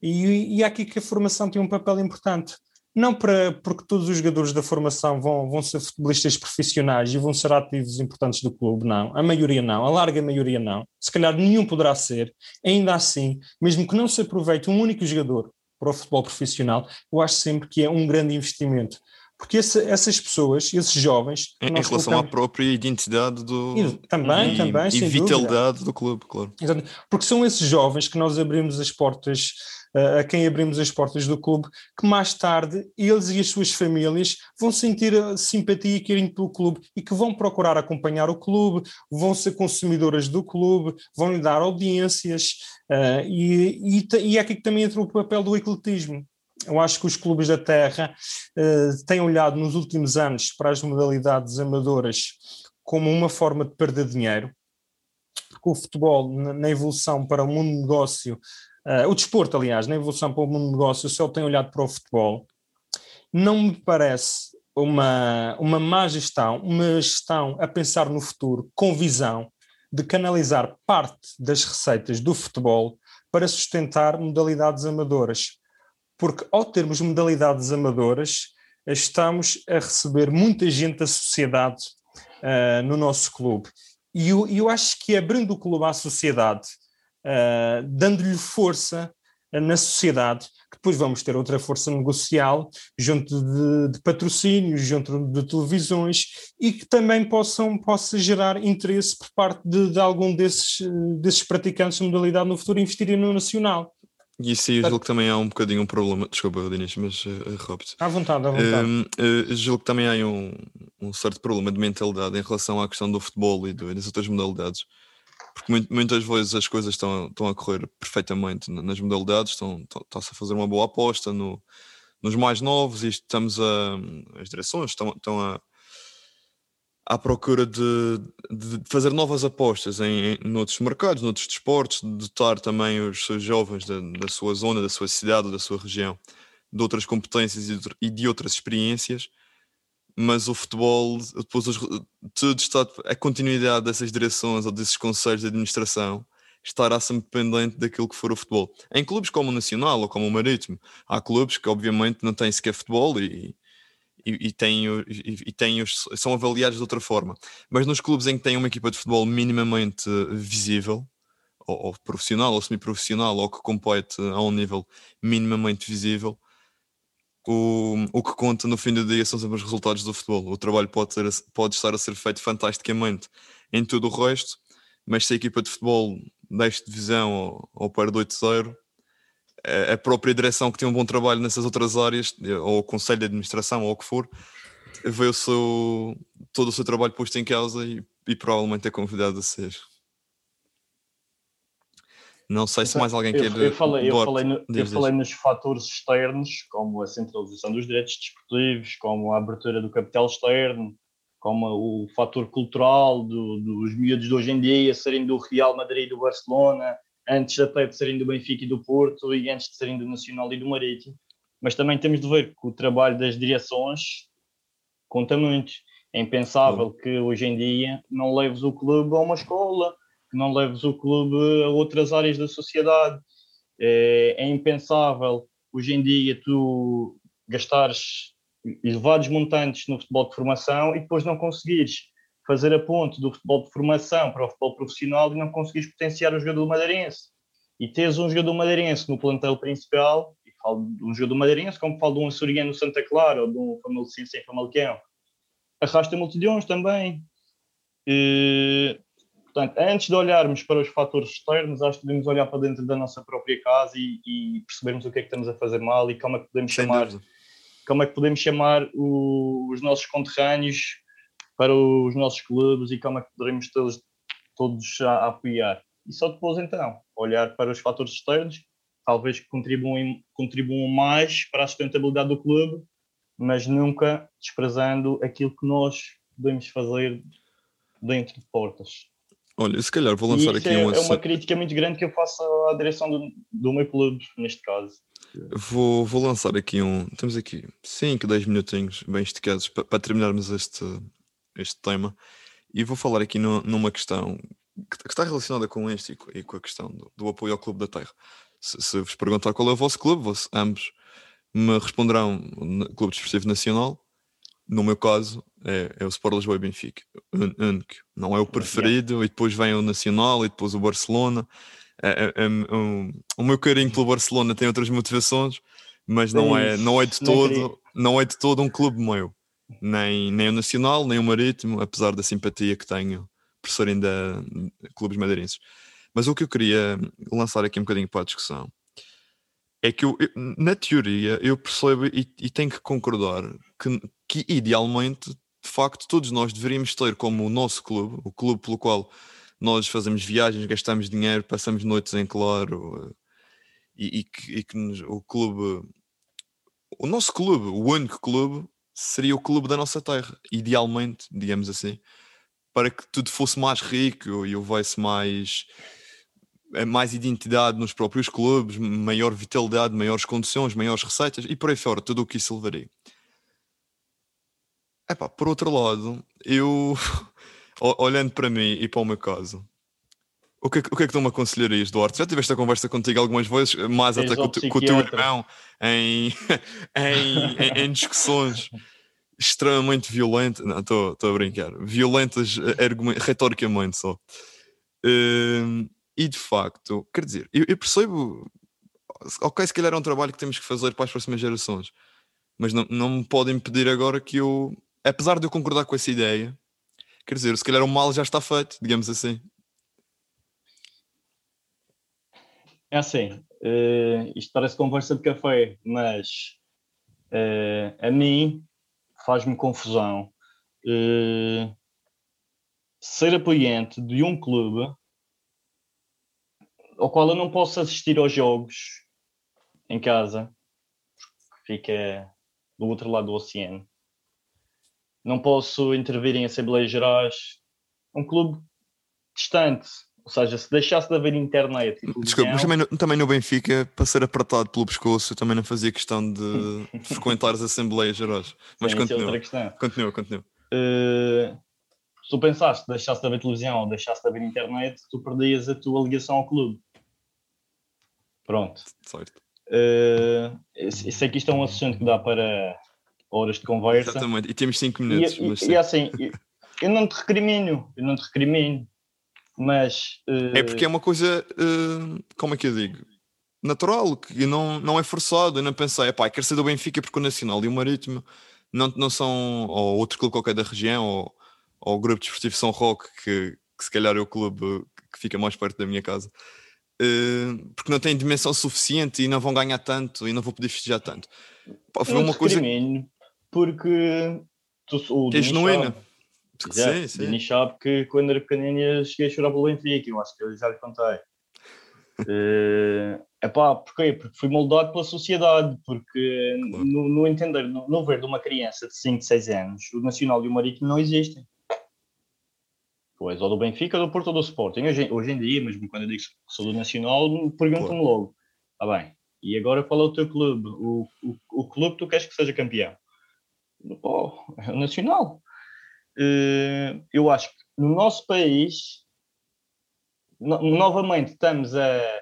E, e aqui que a formação tem um papel importante. Não para, porque todos os jogadores da formação vão, vão ser futebolistas profissionais e vão ser ativos importantes do clube, não. A maioria não, a larga maioria não. Se calhar nenhum poderá ser. Ainda assim, mesmo que não se aproveite um único jogador para o futebol profissional, eu acho sempre que é um grande investimento. Porque esse, essas pessoas, esses jovens. Em, em relação à própria identidade do. E, também, e, também. E vitalidade dúvida. do clube, claro. Exato. Porque são esses jovens que nós abrimos as portas, uh, a quem abrimos as portas do clube, que mais tarde eles e as suas famílias vão sentir simpatia e carinho pelo clube e que vão procurar acompanhar o clube, vão ser consumidoras do clube, vão lhe dar audiências. Uh, e, e, e é aqui que também entra o papel do ecletismo eu acho que os clubes da terra uh, têm olhado nos últimos anos para as modalidades amadoras como uma forma de perder dinheiro, o futebol, na evolução para o mundo de negócio, uh, o desporto, aliás, na evolução para o mundo de negócio, só tem olhado para o futebol. Não me parece uma, uma má gestão, uma gestão a pensar no futuro com visão de canalizar parte das receitas do futebol para sustentar modalidades amadoras porque ao termos modalidades amadoras, estamos a receber muita gente da sociedade uh, no nosso clube. E eu, eu, acho que abrindo o clube à sociedade, uh, dando-lhe força uh, na sociedade, que depois vamos ter outra força negocial junto de, de, patrocínios, junto de televisões e que também possam, possa gerar interesse por parte de, de algum desses, desses praticantes de modalidade no futuro investirem no nacional. E isso aí eu julgo que também há um bocadinho um problema, desculpa, Dinis, mas uh, eh, rápido. À vontade, à vontade. Um, uh, julgo que também há um, um certo problema de mentalidade em relação à questão do futebol e das outras modalidades. Porque muitas vezes as coisas estão, estão a correr perfeitamente nas modalidades, estão, está-se a fazer uma boa aposta no, nos mais novos e estamos a. As direções estão, estão a à procura de, de, fazer novas apostas em, em noutros mercados, noutros desportos, de dotar também os seus jovens da, da sua zona, da sua cidade, da sua região, de outras competências e de, outras experiências. Mas o futebol, depois os, tudo está, a continuidade dessas direções ou desses conselhos de administração estará sempre pendente daquilo que for o futebol. Em clubes como o Nacional ou como o Marítimo, há clubes que obviamente não têm sequer futebol e, e, e, têm, e, e têm os, são avaliados de outra forma. Mas nos clubes em que tem uma equipa de futebol minimamente visível, ou, ou profissional, ou semi-profissional, ou que compete a um nível minimamente visível, o, o que conta no fim do dia são sempre os resultados do futebol. O trabalho pode, ter, pode estar a ser feito fantasticamente em todo o resto, mas se a equipa de futebol deixa divisão ou, ou perde 8-0, a própria direção que tem um bom trabalho nessas outras áreas, ou o conselho de administração, ou o que for, vê o seu, todo o seu trabalho posto em causa e, e provavelmente é convidado a ser. Não sei se mais alguém eu, quer. Eu falei, eu falei, no, eu falei nos fatores externos, como a centralização dos direitos desportivos, como a abertura do capital externo, como o fator cultural do, dos miúdos de hoje em dia serem do Real Madrid e do Barcelona, antes até de serem do Benfica e do Porto e antes de serem do Nacional e do Marítimo. Mas também temos de ver que o trabalho das direções conta muito. É impensável que hoje em dia não leves o clube a uma escola, que não leves o clube a outras áreas da sociedade. É, é impensável hoje em dia tu gastares elevados montantes no futebol de formação e depois não conseguires fazer a ponte do futebol de formação para o futebol profissional e não conseguires potenciar o jogador madeirense. E teres um jogador madeirense no plantel principal, e falo de um jogador madeirense, como falo de um açoriano Santa Clara ou de um famalicense em Famalicão, arrasta multidões também. E, portanto, antes de olharmos para os fatores externos, acho que devemos olhar para dentro da nossa própria casa e, e percebermos o que é que estamos a fazer mal e como é que podemos Sem chamar, como é que podemos chamar o, os nossos conterrâneos para os nossos clubes e como é que poderemos todos, todos a, apoiar. E só depois então olhar para os fatores externos, talvez que contribuam, contribuam mais para a sustentabilidade do clube, mas nunca desprezando aquilo que nós podemos fazer dentro de portas. Olha, se calhar vou lançar aqui é, um É uma crítica muito grande que eu faço à direção do, do meu clube, neste caso. Vou, vou lançar aqui um. Temos aqui 5, 10 minutinhos bem esticados para, para terminarmos este, este tema e vou falar aqui no, numa questão que, que, está relacionada com este e, e com a questão do, do, apoio ao Clube da Terra. Se, se, vos perguntar qual é o vosso clube, vos, ambos me responderão Clube Desportivo Nacional. No meu caso, é, é o Sport Lisboa e Benfica, único. Não é o preferido, e depois vem o Nacional e depois o Barcelona. É, é, é, o meu carinho pelo Barcelona tem outras motivações, mas não é, não é de todo, não é de todo um clube meu, nem, nem o Nacional, nem o Marítimo, apesar da simpatia que tenho por serem da clubes madeirenses. Mas o que eu queria lançar aqui um bocadinho para a discussão é que eu, na teoria eu percebo e, e tenho que concordar que, que idealmente, de facto, todos nós deveríamos ter como o nosso clube, o clube pelo qual nós fazemos viagens, gastamos dinheiro, passamos noites em claro e, e que, e que nos, o clube, o nosso clube, o único clube, seria o clube da nossa terra, idealmente, digamos assim, para que tudo fosse mais rico e houvesse mais é mais identidade nos próprios clubes, maior vitalidade, maiores condições, maiores receitas e por aí fora, tudo o que isso levaria. Epá, por outro lado, eu olhando para mim e para o meu caso, o que, o que é que tu me aconselharias, Duarte? Já tiveste a conversa contigo algumas vezes, mais até com, com, o teu irmão, em, em, em, em discussões extremamente violentas. Não, estou a brincar. Violentas eh, retoricamente só. Uh, e de facto, quer dizer, eu, eu, percebo, ok, se calhar é um trabalho que temos que fazer para as próximas gerações, mas não, não me pode impedir agora que eu, apesar de eu concordar com essa ideia, quer dizer, se calhar o mal já está feito, digamos assim. É assim, uh, isto parece conversa de café, mas uh, a mim faz-me confusão uh, ser apoiante de um clube ao qual eu não posso assistir aos jogos em casa, porque fica do outro lado do oceano. Não posso intervir em assembleias gerais. Um clube distante, ou seja, se deixasse de haver internet. Desculpa, mas também no, também no Benfica, para ser apertado pelo pescoço, eu também não fazia questão de frequentar as Assembleias Gerais. Mas Sim, é continua. É continua, continua. Uh, se tu pensaste, deixasse de haver televisão ou deixasse de haver internet, tu perdias a tua ligação ao clube. Pronto. Certo. Uh, sei que isto é um assunto que dá para horas de conversa. Exatamente, e temos 5 minutos. E, e, e assim, eu não te recrimino, eu não te recrimino, mas. Uh... É porque é uma coisa, uh, como é que eu digo? Natural, que não, não é forçado. Eu não pensei, pá, quero ser do Benfica porque o Nacional e o Marítimo não, não são, ou outro clube qualquer da região, ou, ou o Grupo Desportivo São Roque, que, que se calhar é o clube que fica mais perto da minha casa. Uh, porque não têm dimensão suficiente e não vão ganhar tanto e não vou poder festejar tanto. Pá, foi não uma coisa. Porque tu, o é genuína. Sim, sim. Dini sabe que quando era pequenino cheguei a chorar pelo Benfica, eu acho que eu já lhe contei. uh, epá, porquê? Porque fui moldado pela sociedade, porque claro. no, no, entender, no, no ver de uma criança de 5, 6 anos, o Nacional e o Marítimo não existem. Pois, ou do Benfica, ou do Porto ou do Sporting. Hoje, hoje em dia, mesmo quando eu digo que sou do Nacional, perguntam-me logo. Está bem, e agora qual é o teu clube? O, o, o clube que tu queres que seja campeão? Oh, é o Nacional. Uh, eu acho que no nosso país, no, novamente, estamos a,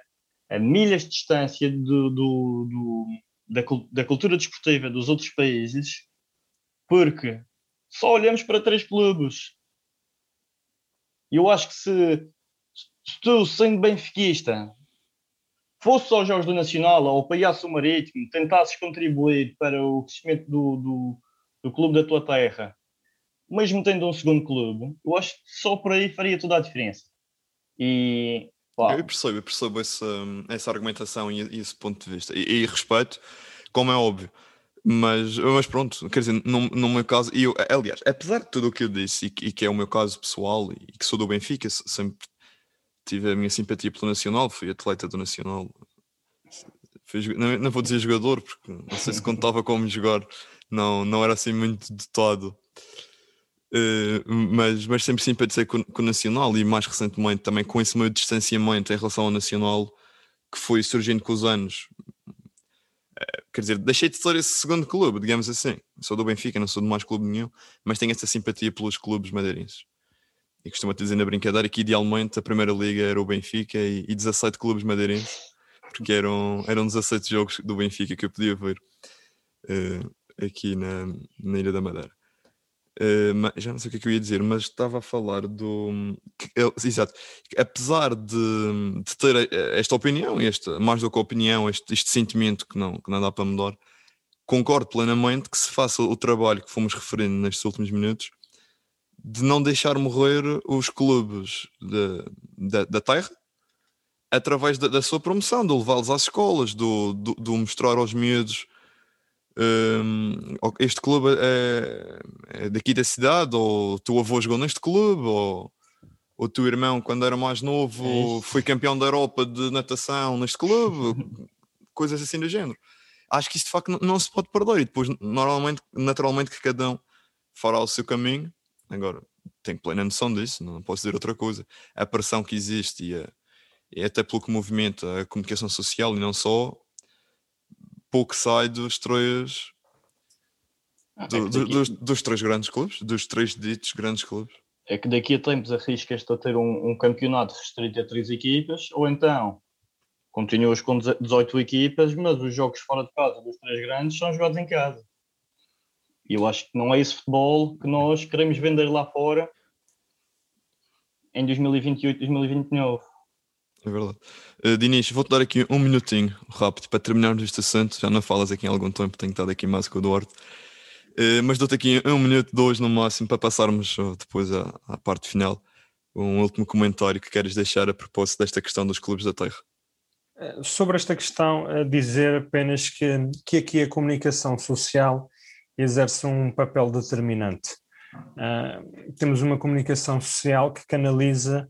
a, milhas de distância do, do, do, da, da cultura desportiva dos outros países, porque só olhamos para três clubes. Eu acho que se, se tu, sendo benfiquista, fosse aos Jogos do Nacional ou apoiasse o Marítimo, tentasses contribuir para o crescimento do, do, do clube da tua terra, mesmo tendo um segundo clube, eu acho que só por aí faria toda a diferença. E. Eu percebo, eu percebo essa, essa argumentação e, esse ponto de vista. E, e respeito, como é óbvio. Mas, mas pronto, quer dizer, no, no meu caso, eu, aliás, apesar de tudo o que eu disse e que, e que, é o meu caso pessoal e que sou do Benfica, sempre tive a minha simpatia pelo Nacional, fui atleta do Nacional. Fui, não, não, vou dizer jogador, porque não sei se contava como jogar, não, não era assim muito dotado. Uh, mas, mas sempre simpatizei com, com o Nacional e mais recentemente também com esse meu distanciamento em relação ao Nacional que foi surgindo com os anos quer dizer, deixei de ser esse segundo clube, digamos assim. Sou do Benfica, não sou de mais clube nenhum, mas tenho essa simpatia pelos clubes madeirenses. E costumo dizer na brincadeira que idealmente a primeira liga era o Benfica e, e 17 clubes madeirenses, porque eram, eram 17 jogos do Benfica que eu podia ver uh, aqui na, na Ilha da Madeira. Uh, mas, já não sei o que é que eu ia dizer, mas estava a falar do. Que, exato. Apesar de, de, ter esta opinião, este, mais do que opinião, este, este sentimento que não, que não dá para mudar, concordo plenamente que se faça o trabalho que fomos referindo nestes últimos minutos de não deixar morrer os clubes de, de, da terra através da, da, sua promoção, de levá-los às escolas, do, do, do mostrar aos miúdos um, este clube é, é, daqui da cidade, ou o teu avô jogou neste clube, ou o teu irmão, quando era mais novo, é foi campeão da Europa de natação neste clube, coisas assim do género. Acho que isso de facto não, não se pode perder, e depois, normalmente, naturalmente, que cada um fará o seu caminho. Agora, tenho plena noção disso, não posso dizer outra coisa. A pressão que existe e, a, e até pelo que movimenta a comunicação social e não só, pouco sai dos três ah, do, é daqui... dos, dos, três grandes clubes, dos três ditos grandes clubes. É que daqui a tempos arriscas-te a ter um, um, campeonato restrito a três equipas, ou então continuas com 18 equipas, mas os jogos fora de casa dos três grandes são jogados em casa. E eu acho que não é esse futebol que nós queremos vender lá fora em 2028, 2029. É verdade. Uh, Dinis, vou-te dar aqui um minutinho rápido para terminarmos este assunto. Já não falas aqui em algum tempo, tenho estado aqui mais com o Duarte. Uh, mas dou-te aqui um minuto, dois no máximo, para passarmos uh, depois à, à, parte final. Um último comentário que queres deixar a propósito desta questão dos clubes da Terra. Sobre esta questão, dizer apenas que, que aqui a comunicação social exerce um papel determinante. temos uma comunicação social que canaliza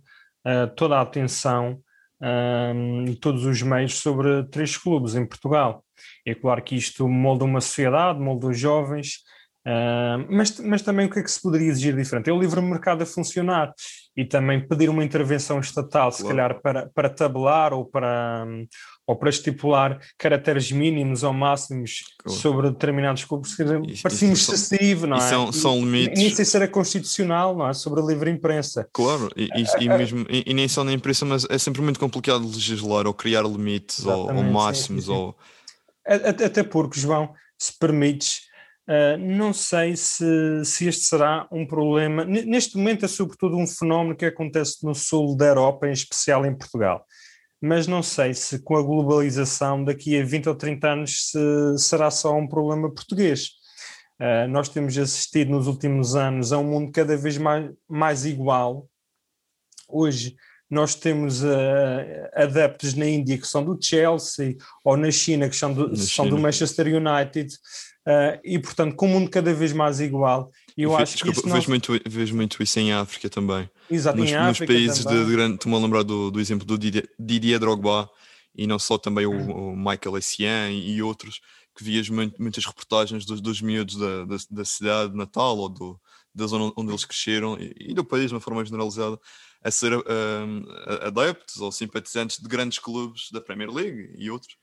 toda a atenção um, todos os meios sobre três clubes em Portugal. É claro que isto molda uma sociedade, molda os jovens, uh, mas, mas também o que é que se poderia exigir diferente? É o livre mercado a funcionar e também pedir uma intervenção estatal, se claro. calhar para, para tabelar ou para, ou para estipular caracteres mínimos ou máximos sobre determinados clubes, parecia excessivo, não é? E são, são limites. Nem sei se era constitucional, não é? Sobre a livre imprensa. Claro, e, e, e mesmo, e, e, nem só na imprensa, mas é sempre muito complicado legislar ou criar limites ou, ou, máximos. Sim, sim. Ou... Até porque, João, se permites, Uh, não sei se, se este será um problema. Neste momento é sobretudo um fenómeno que acontece no sul da Europa, em especial em Portugal mas não sei se com a globalização daqui a 20 ou 30 anos se, será só um problema português. Uh, nós temos assistido nos últimos anos a um mundo cada vez mais, mais igual. Hoje nós temos uh, adeptos na Índia que são do Chelsea ou na China que são do, são do Manchester United uh, e portanto com um mundo cada vez mais igual eu acho Desculpa, que vejo, não... muito, vejo muito isso em África também. Exato, nos, em África nos países também. de grande. Estou-me a lembrar do, do exemplo do Didier, Didier Drogba e não só também o, o Michael Essien e outros que vias muito, muitas reportagens dos, dos miúdos da, da, da, cidade natal ou do, da zona onde eles cresceram e, e do país de uma forma generalizada a ser um, adeptos ou simpatizantes de grandes clubes da Premier League e outros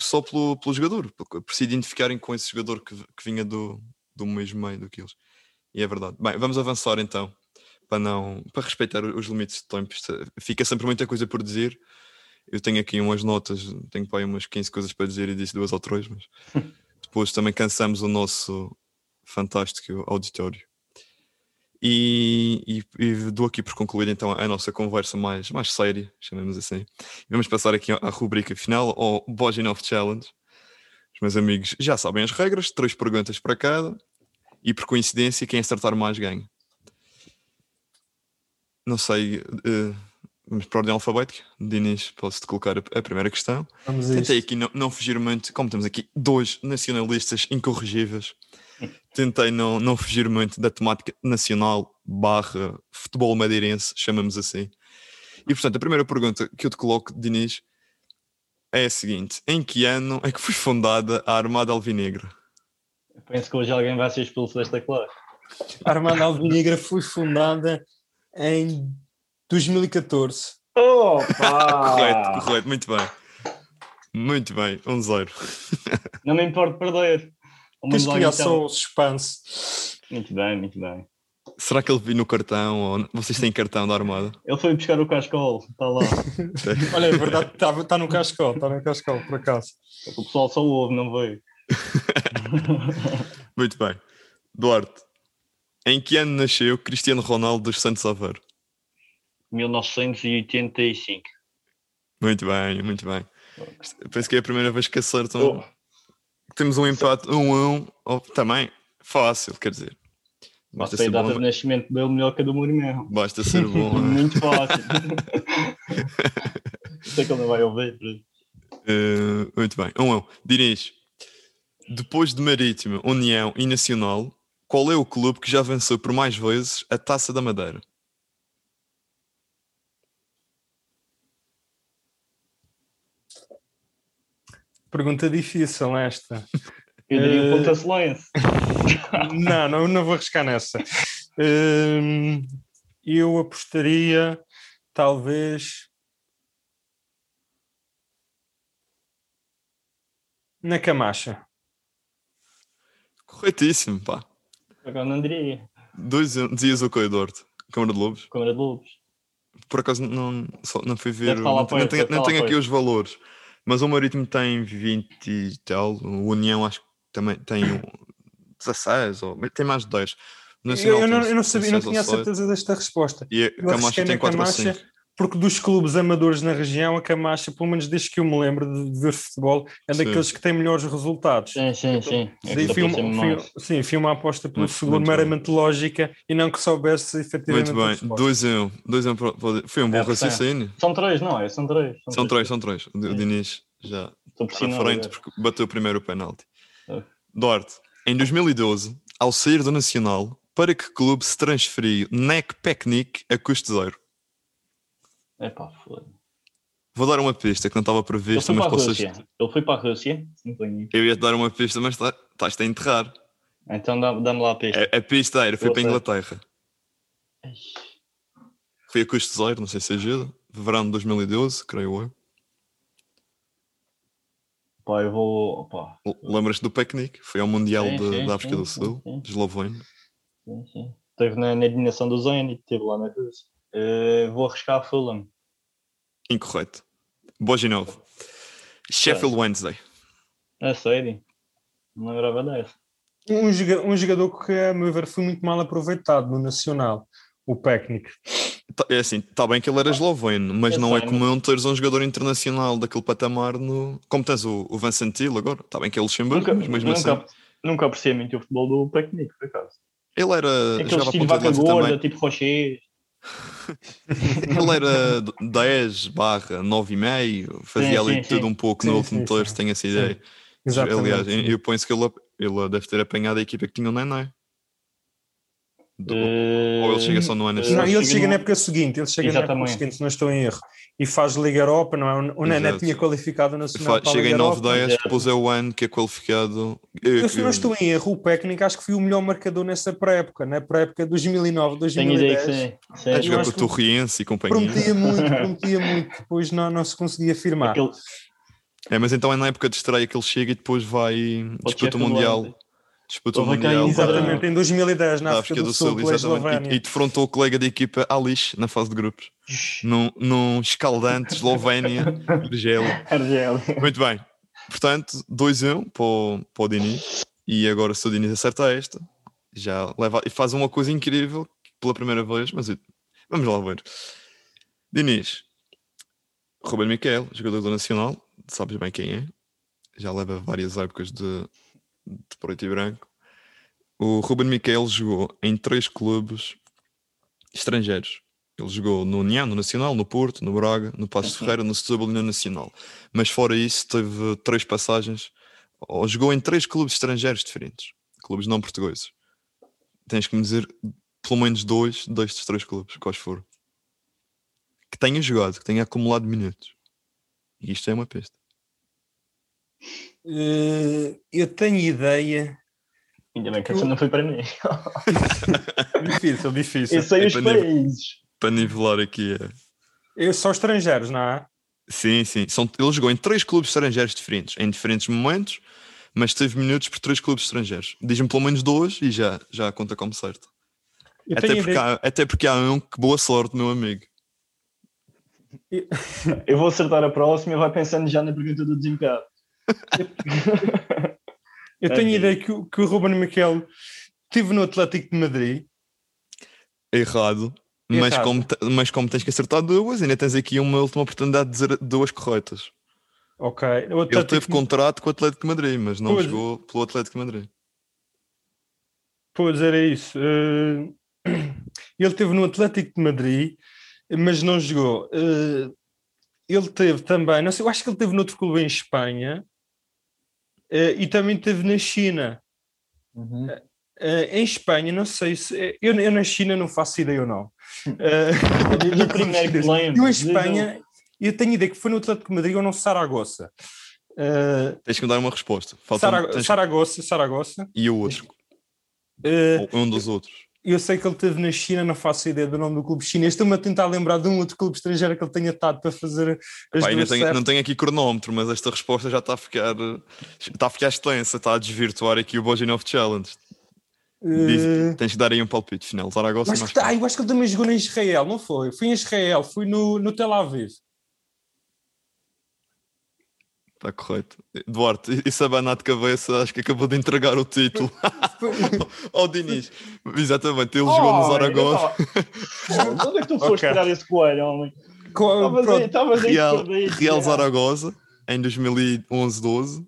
só pelo, pelo jogador, por, por se identificarem com esse jogador que, que vinha do, do mesmo meio do que eles. E é verdade. Bem, vamos avançar então, para não para respeitar os limites de tempo. Fica sempre muita coisa por dizer. Eu tenho aqui umas notas, tenho para aí umas 15 coisas para dizer e disse duas ou três, mas depois também cansamos o nosso fantástico auditório. E, e, e, dou aqui por concluir então a nossa conversa mais, mais séria, chamemos assim. Vamos passar aqui à rubrica final, ao Boginov Challenge. Os meus amigos já sabem as regras, três perguntas para cada, e por coincidência, quem acertar mais ganha. Não sei, uh, vamos para a ordem alfabética. Dinis, posso-te colocar a, a, primeira questão. Vamos Tentei aqui não, não, fugir muito, como temos aqui dois nacionalistas incorrigíveis, tentei não, não fugir muito da temática nacional barra futebol madeirense, chamamos assim. E portanto, a primeira pergunta que eu te coloco, Dinis, é a seguinte: em que ano é que foi fundada a Armada Alvinegra? Penso que hoje alguém vai ser expulso desta classe. A Armada Alvinegra foi fundada em 2014. Opa! correto, correto, muito bem. Muito bem, um zero. Não me importo perder. Tens que criar só o suspense. Muito bem, muito bem. Será que ele viu no cartão? Ou vocês têm cartão da Armada? Ele foi buscar o cascol, está lá. Olha, é verdade, está tá no cascol, está no cascol, por acaso. O pessoal só ouve, não veio. Muito bem. Duarte, Em que ano nasceu Cristiano Ronaldo dos Santos Aveiro? 1985. Muito bem, muito bem. Penso que é a primeira vez que acertam. Oh. Temos um empate 1 um, um, oh, também fácil, quer dizer. Basta ser a data bom. de nascimento dele melhor que a do Mourinho. Basta ser bom. É? Muito fácil. Sei que ele não vai ouvir. Uh, muito bem. Um, um. Diniz, depois de Marítimo, União e Nacional, qual é o clube que já venceu por mais vezes a Taça da Madeira? Pergunta difícil esta. Eu diria uh... Ponta Silêncio. não, não, não vou arriscar nessa. Uh, eu apostaria, talvez, na Camacha. Corretíssimo, pá. Agora não diria. Dois dias o corredor. Câmara de Lobos. Câmara de Lobos. Por acaso não, só, não fui ver. Não, não, tenho, não tenho aqui os valores. Mas o Marítimo tem 20 e tal. O União acho que também tem 16, ou tem mais de 10. Eu, eu, não, eu não sabia, não tinha a certeza desta resposta. E a Camacha tem 4 Camacha, 5 porque dos clubes amadores na região, a Camacha, pelo menos desde que eu me lembro de ver futebol, é daqueles sim. que têm melhores resultados. Sim, sim, sim. É fui, uma, fui, sim, fui uma aposta pelo muito, futebol muito meramente bem. lógica e não que soubesse efetivamente. Muito bem, 2 em 1. Dois um. Foi um bom é, raciocínio. São três, não é? São três. São, são três, são três. O Diniz já está frente porque bateu primeiro o penalti. É. Duarte, em 2012, ao sair do Nacional, para que clube se transferiu Nek Peknik a custo zero? É foda. Vou dar uma pista que não estava prevista, mas vocês. Ele foi para a Rússia? Eu ia te dar uma pista, mas tá, estás a enterrar. Então dá-me lá a pista. A, a pista era, foi para a Inglaterra. Foi a custo zero, não sei se ajuda. Verão de 2012, creio eu. Pá, eu vou. Lembras-te do Pecnic? Foi ao Mundial sim, de, sim, da África sim, do Sul, de Eslovénia. Sim, sim. Esteve na, na eliminação do Zenit, esteve lá na Rússia. Uh, vou arriscar Fulham. Incorreto. Boginov. Sheffield é. Wednesday. É sério? Não lembrava dessa. Um, jogador, um jogador que, a meu ver, foi muito mal aproveitado no Nacional, o Pecnic. Tá, é assim, está bem que ele era esloveno, mas não é comum teres um jogador internacional daquele patamar no. Como tens o, o Vincent Till agora, está bem que é Luxemburgo, nunca, mas mesmo nunca, assim. Nunca apreciei muito o futebol do Pecnic, por acaso. Ele era. Aquele estilo vaca gorda, também. tipo Rocher. Ele era 10 barra 9,5, fazia sim, ali sim, tudo sim. um pouco no último terço, tenho essa ideia. Aliás, eu penso que ele, ele deve ter apanhado a equipa que tinha o Nené. Do, uh, ou ele chega só no ano Não, ele chega na época seguinte, ele chega Exatamente. na época seguinte, se não estou em erro, e faz Liga Europa, não é? O Nené tinha qualificado na Nacional Chega em 9-10, depois é o ano que é qualificado. Eu, eu, se não estou em erro, o Pécnico acho que foi o melhor marcador nessa pré-época, na pré-época 2009, 2010. Tenho ideia que sim. A jogar com o Torriense e companhia. Prometia muito, prometia muito, depois não, não se conseguia firmar. Aquele... É, mas então é na época de estreia que ele chega e depois vai disputa o Mundial disputou o Mundial. Exatamente, em 2010, na África, do, Sul, Sul e, e defrontou o colega da equipa Alice na fase de grupos, num, num escaldante Eslovénia, Argélia. Muito bem, portanto, 2-1 para, o, para o Diniz, e agora se o Diniz acerta esta, já leva e faz uma coisa incrível pela primeira vez, mas vamos lá ver. Diniz, Ruben Miquel, jogador do Nacional, sabes bem quem é, já leva várias épocas de de preto e branco, o Ruben Miquel jogou em três clubes estrangeiros. Ele jogou no União, no Nacional, no Porto, no Braga, no Passo de Ferreira, no Setúbal e no Nacional. Mas fora isso, teve três passagens, ou jogou em três clubes estrangeiros diferentes, clubes não portugueses. Tens que me dizer pelo menos dois destes três clubes, quais foram. Que tenha jogado, que tenha acumulado minutos. E isto é uma pista. Uh, eu tenho ideia. Ainda bem que essa não foi para mim. difícil, difícil. Eu sei é os para países. Para nivelar aqui. É. Eu sou estrangeiros, não é? Sim, sim. São, ele jogou em três clubes estrangeiros diferentes, em diferentes momentos, mas teve minutos por três clubes estrangeiros. Diz-me pelo menos dois e já, já conta como certo. Até porque, há, até porque há um que boa sorte, meu amigo. Eu vou acertar a próxima e vai pensando já na pergunta do desempenho. Eu tenho a ideia que, que o Ruben Miquel esteve no Atlético de Madrid errado, mas Errado. como, mas como tens que acertar duas, ainda tens aqui uma última oportunidade de dizer duas corretas. Ok. O Ele Atlético- teve contrato com o Atlético de Madrid, mas não Pois. jogou pelo Atlético de Madrid. Pois era isso. Eh, ele teve no Atlético de Madrid, mas não jogou. Eh, ele teve também, não sei, eu acho que ele teve noutro clube em Espanha e também teve na China. Uhum. Eh, em Espanha, não sei se. Eu, eu na China não faço ideia ou não. Eh, Diz o primeiro que lembro. eu em Espanha, eu tenho ideia que foi no Atlético de Madrid ou no Saragossa. Eh, Tens que me dar uma resposta. Falta Sara- tens- Saragossa, Saragossa. E o outro, Eh, ou um dos outros. Eu sei que ele teve na China, não faço ideia do nome do clube chinês. Estou-me a tentar lembrar de um outro clube estrangeiro que ele tenha estado para fazer as ainda duas tenho- não tenho aqui cronómetro, mas esta resposta já está a ficar está a ficar extensa, está a desvirtuar aqui o Boginov Challenge. Diz- Eh, tens que dar aí um palpite final. Zaragoza eu acho que, tá- ah, eu acho que ele também jogou em Israel, não foi? Foi em Israel, fui no, no Tel Aviv. Está correto. Duarte, isso abanar de cabeça, acho que acabou de entregar o título ao Diniz. Exatamente, ele jogou no Oh, Zaragoza. Oh, Onde é que tu foste Ok. tirar esse coelho, homem? Estavas aí- aí Real. Zaragoza em 2011-12.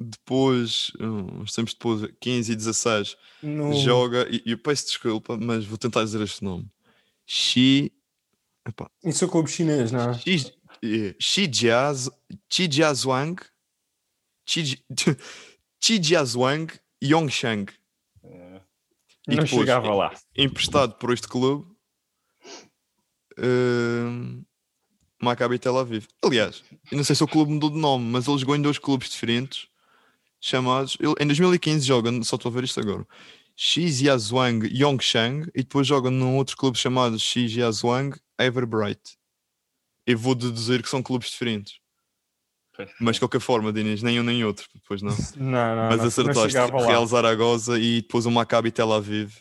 Depois, uns tempos depois, 15 e 16, no- joga. E eu peço desculpa, mas vou tentar dizer este nome: Xi. Epá, Isso é o clube chinês, não é? Xi, Xi Jiaz- Xi Jiazhuang. Xi Ji- Xi Jiazhuang Yongshang. E não depois, chegava lá. emprestado por este clube, hum, Maccabi Tel Aviv. Aliás, não sei se o clube mudou de nome, mas ele jogou em dois clubes diferentes, chamados. ele- em 2015 joga, só estou a ver isto agora, Shijiazhuang Yongshang, e depois joga num outro clube chamado Shijiazhuang Everbright. Eu vou deduzir que são clubes diferentes. Mas de qualquer forma, Dinis, nem um nem outro, depois não. Não, não, Mas não, não acertaste lá. Real Zaragoza e depois o Maccabi Tel Aviv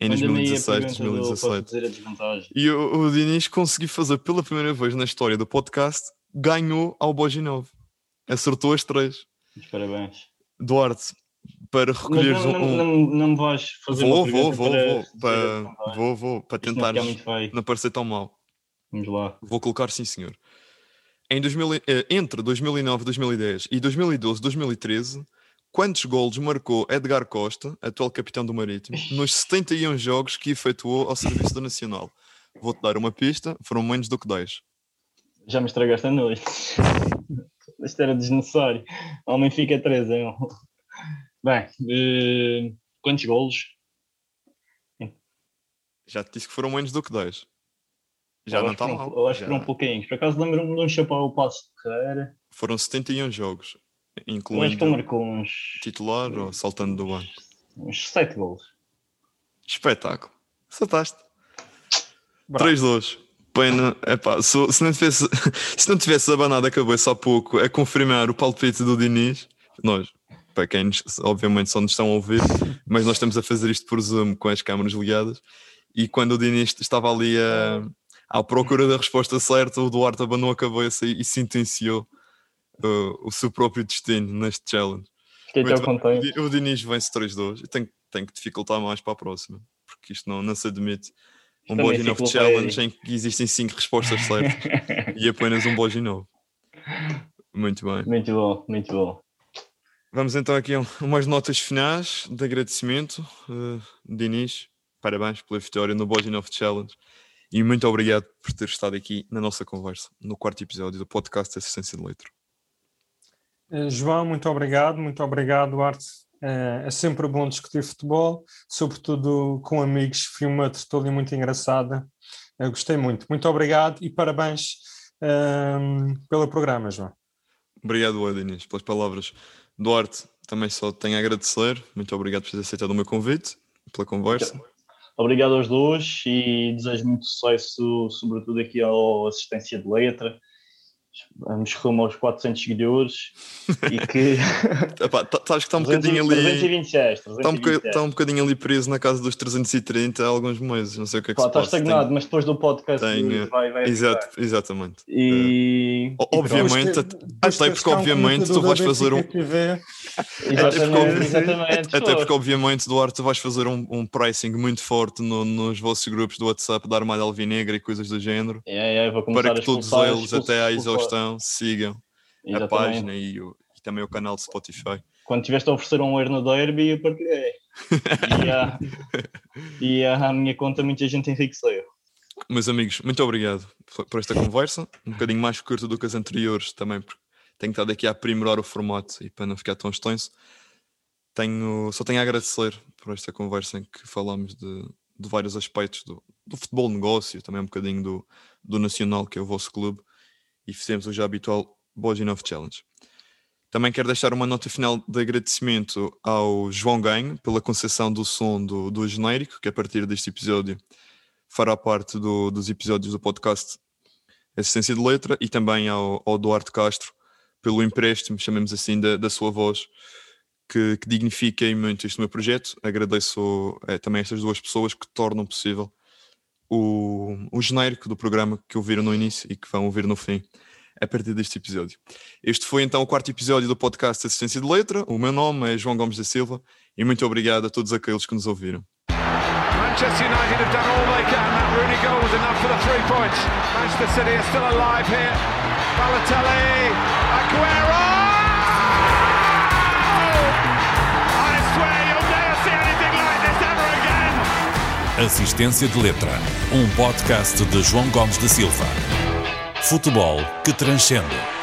em Manda-me aí a 2016, pergunta do- Posso 2017. dizer a desvantagem. E o, o Diniz conseguiu fazer pela primeira vez na história do podcast, ganhou ao Boginov. Acertou as três. Mas Parabéns. Duarte, para Mas recolheres não, não, um. não, não me vais fazer Vou, uma vou, vou, para vou, para, vou, vou, para não feio. não parecer tão mal. Vamos lá. Vou colocar sim, senhor. Em 2000, e- eh, entre 2009, 2010 e 2012, 2013, quantos golos marcou Edgar Costa, atual capitão do Marítimo, nos 71 jogos que efetuou ao serviço do Nacional? Vou-te dar uma pista, foram menos do que 10. Já me estragaste a noite. Isto era desnecessário. O homem fica 3 em 1. Bem, eh, quantos golos? Já te disse que foram menos do que 10. Já Eu não está mal. Eu acho que Já. foram pouquinhos. Por acaso lembro-me de um chapéu passo de carreira. Foram 71 jogos, Eu acho que ele incluindo marcou uns, titular ou saltando do banco. uns 7 golos. Espetáculo. Acertaste. Bravo. 3-2. Pena, epá, se, se, não tivesse, se não tivesse abanado a cabeça há pouco a confirmar o palpite do Diniz, nós, para quem nos- obviamente só nos estão a ouvir, mas nós estamos a fazer isto por Zoom com as câmaras ligadas, e quando o Diniz estava ali a, à procura da resposta certa, o Duarte abanou a cabeça e, e sentenciou uh, o seu próprio destino neste challenge. Fiquei Muito até bem. O Diniz vence 3-2 e tem, que dificultar mais para a próxima, porque isto não, não se admite. Um Também ficou Challenge em que existem 5 respostas certas e apenas um Boginov. Muito bem. Muito bom, muito bom. Vamos então aqui a um- umas notas finais de agradecimento. Uh, Diniz, parabéns pela vitória no Boginov Challenge e muito obrigado por ter estado aqui na nossa conversa, no quarto episódio do podcast Assistência de Letra. Eh, João, muito obrigado, muito obrigado, Duarte. Eh, É sempre bom discutir futebol, sobretudo com amigos. Foi uma tertúlia muito engraçada. Eu gostei muito. Muito obrigado e parabéns ehm, pelo programa, João. Obrigado, eu, Diniz, pelas palavras. Duarte, também só tenho a agradecer. Muito obrigado por ter aceitado o meu convite, pela conversa. Obrigado aos dois e desejo muito sucesso, sobretudo aqui ao Assistência de Letra. Vamos rumo aos 400 seguidores e que. Epá, tá- Sabes que está um bocadinho ali. 326. Está um, boca- 326. está um bocadinho ali preso na casa dos 330 há alguns meses. Não sei o que é que Pá, se está passa. estagnado, mas depois do podcast tenho- vai, vai Exato, ficar. exatamente. E. O- Obviamente, até porque obviamente tu vais fazer um. Até porque, obviamente, Duarte, tu vais fazer um, um pricing muito forte no, nos vossos grupos do WhatsApp da Armada Alvinegra e coisas do género. É, é, para que todos eles, até à exaustão, sigam exatamente. a página e, o, e, também o canal de Spotify. Quando tiveste a oferecer um euro no derby, eu partilhei. e, a, e a, a minha conta, muita gente enriqueceu. Meus amigos, muito obrigado por esta conversa. Um bocadinho mais curta do que as anteriores também, porque tenho estado aqui a aprimorar o formato e para não ficar tão extenso. Tenho, só tenho a agradecer por esta conversa em que falamos de, de vários aspectos do, do, futebol negócio, também um bocadinho do, do Nacional, que é o vosso clube, e fizemos o já habitual Bold Enough Challenge. Também quero deixar uma nota final de agradecimento ao João Ganho pela concessão do som do, do genérico, que a partir deste episódio fará parte do, dos episódios do podcast Assistência de Letra, e também ao, ao Duarte Castro pelo empréstimo, chamemos assim, da, da sua voz, que, que dignifica muito este meu projeto. Agradeço é, também a estas duas pessoas que tornam possível o, o genérico do programa que ouviram no início e que vão ouvir no fim a partir deste episódio. Este foi então o quarto episódio do podcast Assistência de Letra. O meu nome é João Gomes da Silva e muito obrigado a todos aqueles que nos ouviram. Manchester United have done all they can. That Rooney goal was enough for the three points. Manchester City are still alive here. Balotelli, Aguero! Assistência de Letra, um podcast de João Gomes da Silva. Futebol que transcende.